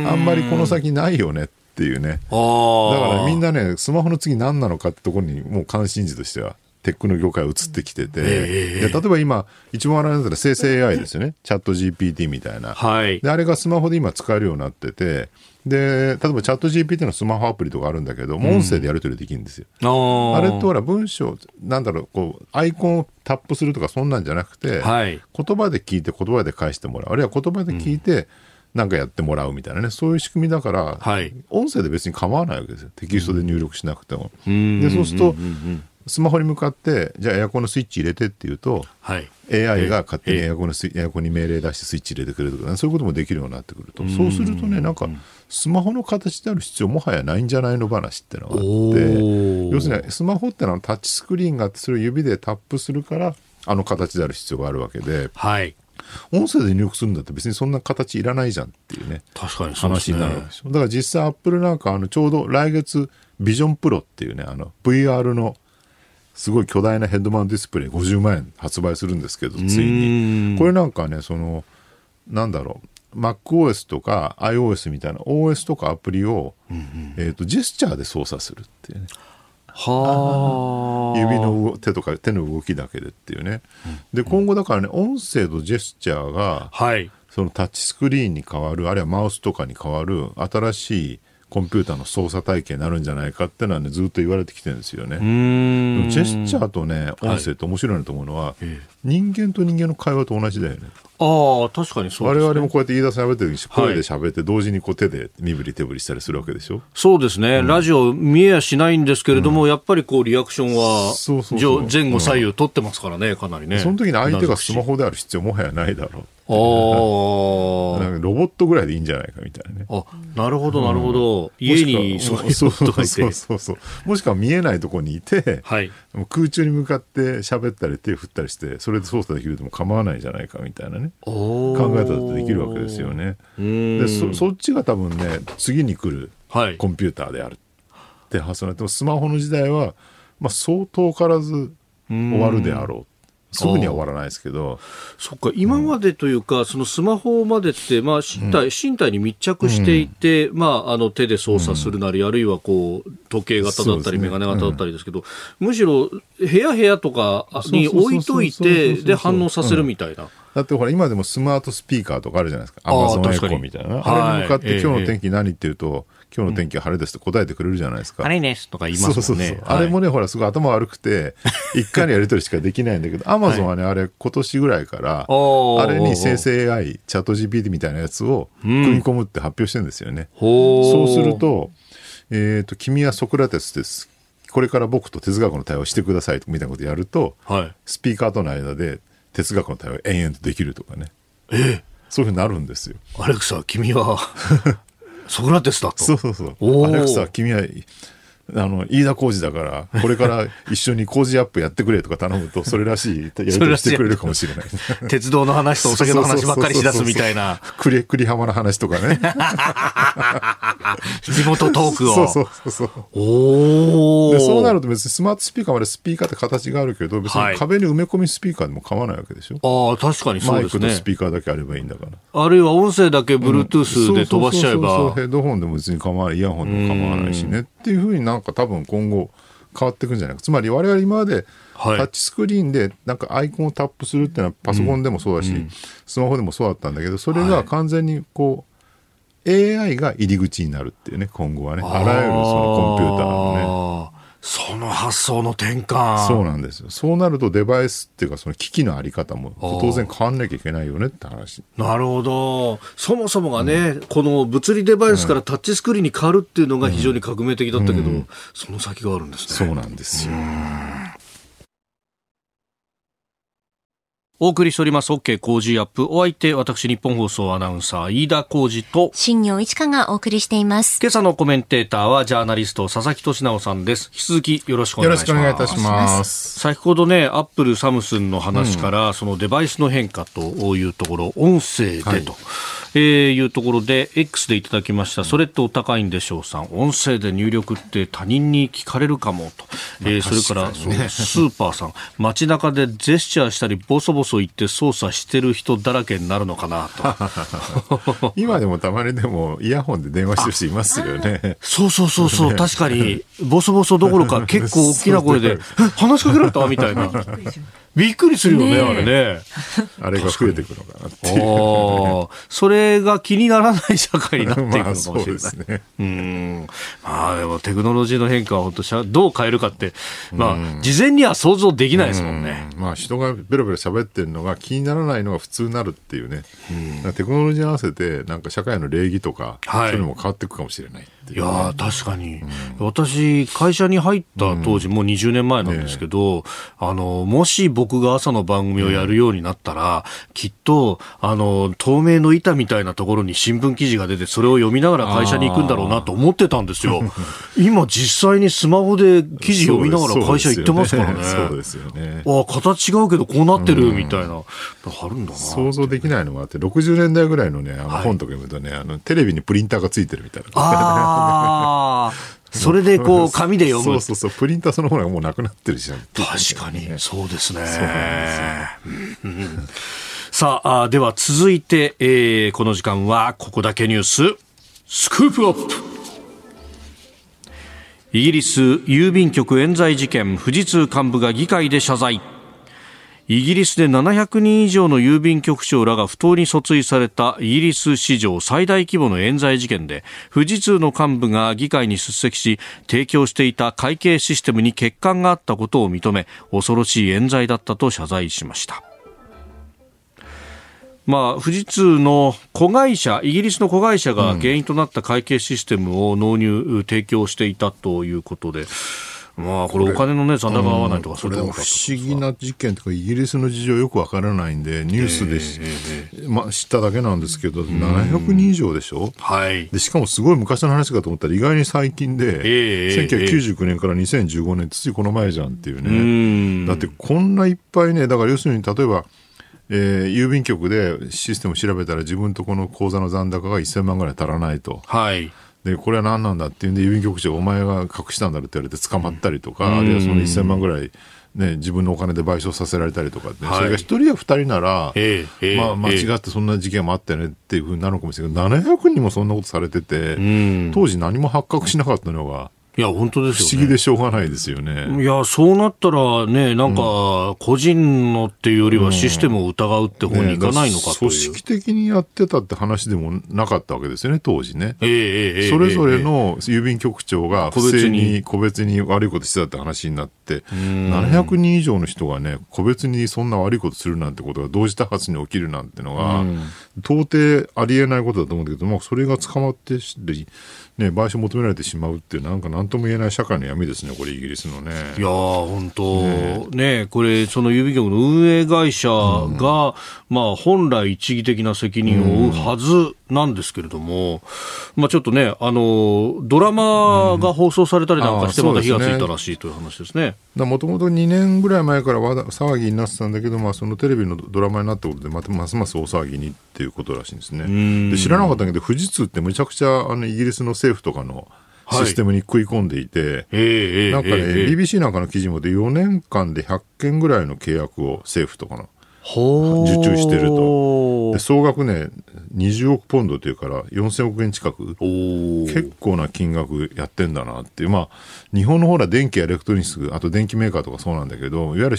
あんまりこの先ないよねっていうね。だからみんなね、スマホの次何なのかってところにもう関心事としてはテックの業界移ってきてて、で例えば今、一番笑いなったら生成 AI ですよね、チャット GPT みたいな、はい、で、あれがスマホで今使えるようになってて、で例えばチャット GPT のスマホアプリとかあるんだけど、音声でやり取りできるんですよ。うん、あれってほら、文章、なんだろう、こう、アイコンをタップするとか、そんなんじゃなくて、はい、言葉で聞いて、言葉で返してもらう、あるいは言葉で聞いて、うん。なんかやってもらうみたいなね、そういう仕組みだから、はい、音声で別に構わないわけですよ、テキストで入力しなくても。でそうすると、スマホに向かって、じゃあエアコンのスイッチ入れてっていうと、はい、AI が勝手にエアコンのスイエアコンに命令出してスイッチ入れてくれるとか、ね、そういうこともできるようになってくると、そうするとね、なんか、スマホの形である必要もはやないんじゃないの話っていうのがあって、要するにスマホってのはタッチスクリーンがあって、それを指でタップするから、あの形である必要があるわけで、はい、音声で入力するんだって別にそんな形いらないじゃんっていうね、確かに、話になるわけですよ。だから実際アップルなんかあのちょうど来月、ビジョンプロっていうね、あの VR のすごい巨大なヘッドマウントディスプレイ50万円発売するんですけど、ついに。これなんかね、その、なんだろう、MacOS とか iOS みたいな OS とかアプリを、うんうん、えーと、ジェスチャーで操作するっていうね。は 指の手とか手の動きだけでっていうね。で、今後だからね、音声とジェスチャーが、はい、そのタッチスクリーンに変わる、あるいはマウスとかに変わる新しいコンピューターの操作体系になるんじゃないかってのはねずっと言われてきてるんですよね。ジェスチャーとね音声って面白いなと思うのは、はい、人間と人間の会話と同じだよね。ああ確かにそうです、ね、我々もこうやって飯田さん喋ってる時声で喋って、同時にこう手で身振り手振りしたりするわけでしょ？そうですね、うん、ラジオ見えやしないんですけれども、うん、やっぱりこうリアクションは前後左右取ってますからね、かなりね。その時に相手がスマホである必要もはやないだろうあロボットぐらいでいいんじゃないかみたいなね。あなるほど、なるほど、うん、家にそういうことがいて。そうそうそうもしくは見えないところにいて、はい、空中に向かって喋ったり手振ったりしてそれで操作できるでも構わないじゃないかみたいなね。考えたらできるわけですよね。でそそっちが多分ね次に来るコンピューターであるって発想になってもスマホの時代は、まあ、相当からず終わるであろうすぐには終わらないですけど。そっか、今までというか、うん、そのスマホまでって、まあ、身体、うん、身体に密着していて、うん、まあ、あの、手で操作するなり、あるいはこう、時計型だったり、眼鏡型だったりですけど、むしろ、部屋部屋とかに置いといて、で、反応させるみたいな。だってほら、今でもスマートスピーカーとかあるじゃないですか。アマゾンエコみたいな。あれに向かって、今日の天気何って言うと、今日の天気は晴れですと答えてくれるじゃないですか。晴れですとか言いますもんね。そうそうそう。あれもね、ほら、すごい頭悪くて、一回のやり取りしかできないんだけど、アマゾンはね、あれ、今年ぐらいから、あれに生成 AI、チャット GPT みたいなやつを組み込むって発表してるんですよね。そうすると、えっ、と、君はソクラテスです。これから僕と哲学の対話をしてくださいみたいなことやると、はい、スピーカーとの間で哲学の対話延々とできるとかね。えそういうふうになるんですよ。アレクサ、君は ソクラテスだと。そうそうそう。アレクサ、君は、あの、飯田浩二だから、これから一緒に工事アップやってくれとか頼むと、それらしい やり取りしてくれるかもしれない。鉄道の話とお酒の話ばっかりしだすみたいな。栗、栗浜の話とかね。地元トークを。そうそうそう。おで、そうなると別にスマートスピーカーまでスピーカーって形があるけど、別に壁に埋め込みスピーカーでも構わないわけでしょ。ああ、確かにそうですね。マイクとスピーカーだけあればいいんだから。あるいは音声だけ Bluetooth で飛ばしちゃえば。ヘッドホンでも別に構わない、イヤホンでも構わないしね。っていうふうになんか多分今後変わっていくんじゃないか。つまり我々今までタッチスクリーンでなんかアイコンをタップするっていうのはパソコンでもそうだし、うん、スマホでもそうだったんだけどそれが完全にこう、AI が入り口になるっていうね今後はね。あらゆるそのコンピューターのね。その発想の転換。そうなんですよ。そうなるとデバイスっていうかその機器のあり方も当然変わんなきゃいけないよねって話。なるほど。そもそもがね、うん、この物理デバイスからタッチスクリーンに変わるっていうのが非常に革命的だったけど、うん、その先があるんですね。そうなんですよ。お送りしております OK 工事アップ。お相手、私、日本放送アナウンサー、飯田工事と、新業一華がお送りしています。今朝のコメンテーターは、ジャーナリスト、佐々木俊直さんです。引き続きよろしくお願いします。よろしくお願いいたします。先ほどね、アップル、サムスンの話から、うん、そのデバイスの変化というところ、音声でと。はいえー、いうところで X でいただきました。それってお高いんでしょうさん。音声で入力って他人に聞かれるかもと、えー、それから、ね、スーパーさん。街中でジェスチャーしたりボソボソ言って操作してる人だらけになるのかなと。今でもたまにでもイヤホンで電話してる人いますよね。そうそうそうそう、確かにボソボソどころか結構大きな声で 話しかけられた？みたいなびっくりするよね、ねあれね。あれが増えてくるのかなっていう。それが気にならない社会になっていくのかもしれない。まあ、そうですね。うん。まあでもテクノロジーの変化は本当どう変えるかって、まあ、事前には想像できないですもんね。まあ人がベロベロ喋ってるのが気にならないのが普通になるっていうね。テクノロジーに合わせて、なんか社会の礼儀とか、はい、そういうのも変わっていくかもしれない。いや確かに、うん、私、会社に入った当時、もう20年前なんですけど、ね、あのもし僕が朝の番組をやるようになったら、うん、きっとあの透明の板みたいなところに新聞記事が出て、それを読みながら会社に行くんだろうなと思ってたんですよ。今、実際にスマホで記事読みながら会社行ってますからね。そうですよね。あ形違うけど、こうなってるみたいな、あるんだな。想像できないのがあって、60年代ぐらいのね、あの本とか読むとね、はい、あのテレビにプリンターがついてるみたいな。ああ。それでこう 紙で読む。そうそうそう。プリンターそのものがもうなくなってるじゃん。確かに。そうですね。そうなんですよ。さああ、では続いて、えー、この時間はここだけニュース、スクープアップイギリス郵便局冤罪事件富士通幹部が議会で謝罪イギリスで700人以上の郵便局長らが不当に訴追されたイギリス史上最大規模の冤罪事件で富士通の幹部が議会に出席し提供していた会計システムに欠陥があったことを認め恐ろしい冤罪だったと謝罪しました。まあ、富士通の子会社、イギリスの子会社が原因となった会計システムを納入、提供していたということで、まあ、これお金のね、残高が合わないとか、それも不思議な事件とか、イギリスの事情よくわからないんで、ニュースでし、えー、まあ、知っただけなんですけど、700人以上でしょ、はい、でしかもすごい昔の話かと思ったら、意外に最近で、えー、1999年から2015年、ついこの前じゃんっていうね、だってこんないっぱいね、だから要するに例えば、えー、郵便局でシステム調べたら自分とこの口座の残高が1000万ぐらい足らないと。はいでこれは何なんだっていうんで郵便局長お前が隠したんだろって言われて捕まったりとか、うん、あるいはその1000万ぐらい、ね、自分のお金で賠償させられたりとか、ねはい、それが1人や2人なら、えー、まあ、間違ってそんな事件もあったよねっていうふうになるのかもしれないけど700人もそんなことされてて、うん、当時何も発覚しなかったのが。いや、本当ですよ、ね、不思議でしょうがないですよね。いや、そうなったらね、なんか、個人のっていうよりはシステムを疑うって方に行かないのかという、ね、組織的にやってたって話でもなかったわけですよね、当時ね。えー、えー、それぞれの郵便局長が不正に、個別に悪いことしてたって話になって、700人以上の人がね、個別にそんな悪いことするなんてことが同時多発に起きるなんてのが、到底ありえないことだと思うんだけど、まあ、それが捕まってね、賠償求められてしまうってなんか何とも言えない社会の闇ですね、これ、イギリスのね。いや本当、ね。ね、これ、その郵便局の運営会社が、うん、まあ、本来一義的な責任を負うはずなんですけれども、うん、まあ、ちょっとね、あの、ドラマが放送されたりなんかして、また火がついたらしいという話ですね。もともと2年ぐらい前から騒ぎになってたんだけど、まあ、そのテレビのドラマになったことで、またますます大騒ぎにっていうことらしいんですね。で知らなかったけど、富士通ってむちゃくちゃあのイギリスの政府とかのシステムに食い込んでいて、はい、なんかね、BBC なんかの記事もで4年間で100件ぐらいの契約を政府とかの受注してると。で総額ね、20億ポンドというから4000億円近く、結構な金額やってんだなっていう、まあ、日本のほら、電気やエレクトロニクス、あと電気メーカーとかそうなんだけど、いわゆる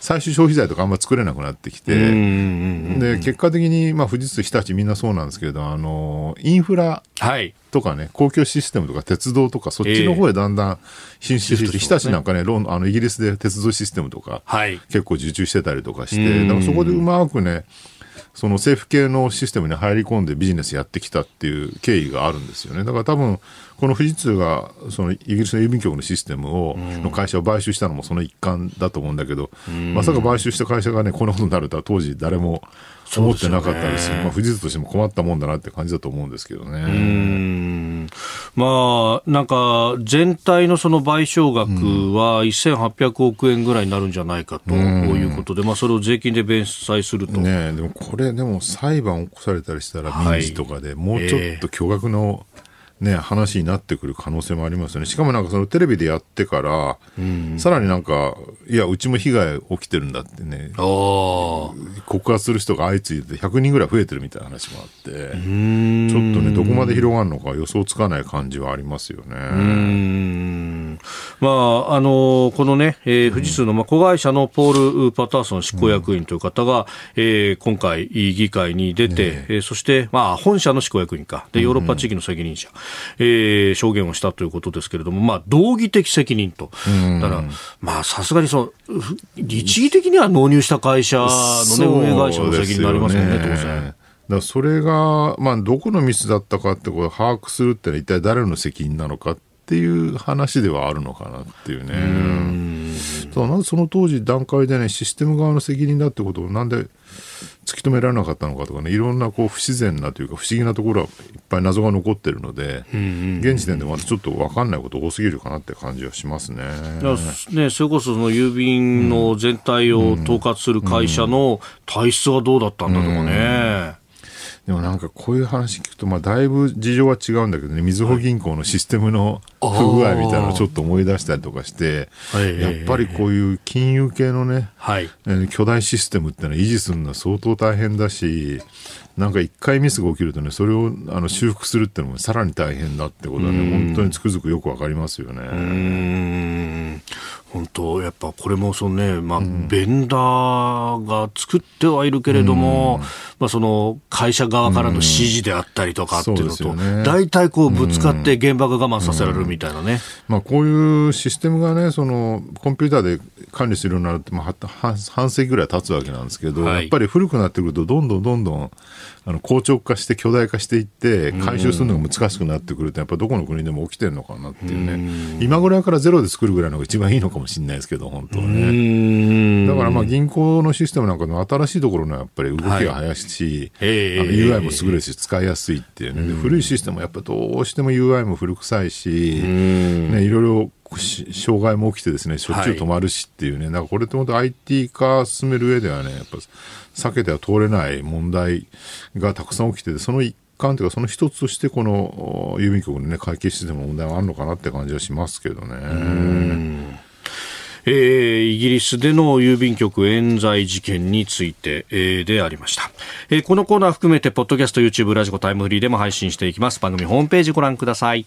最終消費財とかあんま作れなくなってきて、で結果的に、まあ、富士通、日立、みんなそうなんですけれど、あのインフラとかね、公共システムとか鉄道とか、そっちの方へだんだん進出して、日立なんかね、ロンあのイギリスで鉄道システムとか、結構受注してたりとかして、だからそこでうまくね、その政府系のシステムに入り込んでビジネスやってきたっていう経緯があるんですよね。だから多分、この富士通がそのイギリスの郵便局のシステムを、の会社を買収したのもその一環だと思うんだけど、まさか買収した会社がね、こんなことになるとは当時誰も思ってなかったですし、まあ、富士通としても困ったもんだなって感じだと思うんですけどね。うん。まあ、なんか全体のその賠償額は1800億円ぐらいになるんじゃないかということで、まあ、それを税金で弁済すると。ねでもこれ、でも裁判起こされたりしたら民事とかでもうちょっと巨額の、ね、話になってくる可能性もありますよね。しかもなんかそのテレビでやってから、うん、さらになんか、いや、うちも被害起きてるんだってね、告発する人が相次いで100人ぐらい増えてるみたいな話もあって、ちょっとね、どこまで広がるのか予想つかない感じはありますよね。まあ、あの、このね、えー、富士通の、まあ、子会社のポール・パターソン執行役員という方が、うん、えー、今回、議会に出て、ね、え。ー、そして、まあ、本社の執行役員か、で、ヨーロッパ地域の責任者、うんえー、証言をしたということですけれども、まあ、道義的責任と。だから、まあ、さすがにその、律儀的には納入した会社のね、運営会社の責任になりますよね、当然。だそれが、まあ、どこのミスだったかってこれ把握するってのは一体誰の責任なのかっていう話ではあるのかなっていうね。うただなんでその当時段階でねシステム側の責任だってことをなんで突き止められなかったのかとかねいろんなこう不自然なというか不思議なところはいっぱい謎が残ってるので、現時点でまだちょっと分かんないこと多すぎるかなって感じはしますね。ねそれこそその郵便の全体を統括する会社の体質はどうだったんだとかね。でもなんかこういう話聞くと、まあ、だいぶ事情は違うんだけどね、みずほ銀行のシステムの不具合みたいなのをちょっと思い出したりとかして、やっぱりこういう金融系のね、はい、巨大システムってのは維持するのは相当大変だし、なんか一回ミスが起きるとね、それをあの修復するっていうのもさらに大変だってことはね、本当につくづくよくわかりますよね。本当、やっぱこれもそのね、まあ、ベンダーが作ってはいるけれども、まあ、その会社側からの指示であったりとかっていうのと、大体こうぶつかって現場が我慢させられるみたいなね。まあ、こういうシステムがね、そのコンピューターで管理するようになるって、まあ、半世紀ぐらい経つわけなんですけど、はい、やっぱり古くなってくると、どんどんどんどんあの硬直化して巨大化していって回収するのが難しくなってくるってやっぱどこの国でも起きてるのかなっていうね。今ぐらいからゼロで作るぐらいのが一番いいのかもしれないですけど本当はね。だからまあ銀行のシステムなんかの新しいところのやっぱり動きが早いし、はい、UI も優れるし使いやすいっていうね。古いシステムはやっぱどうしても UI も古臭いし、ね、いろいろ障害も起きてですねしょっちゅう止まるしっていうね、はい、なんかこれって本当 IT 化進める上ではねやっぱ避けては通れない問題がたくさん起きててその一環というかその一つとしてこの郵便局のね会計システムの問題はあるのかなって感じはしますけどね。えー、イギリスでの郵便局冤罪事件について、えー、でありました、えー、このコーナー含めてポッドキャスト YouTube ラジコタイムフリーでも配信していきます。番組ホームページご覧ください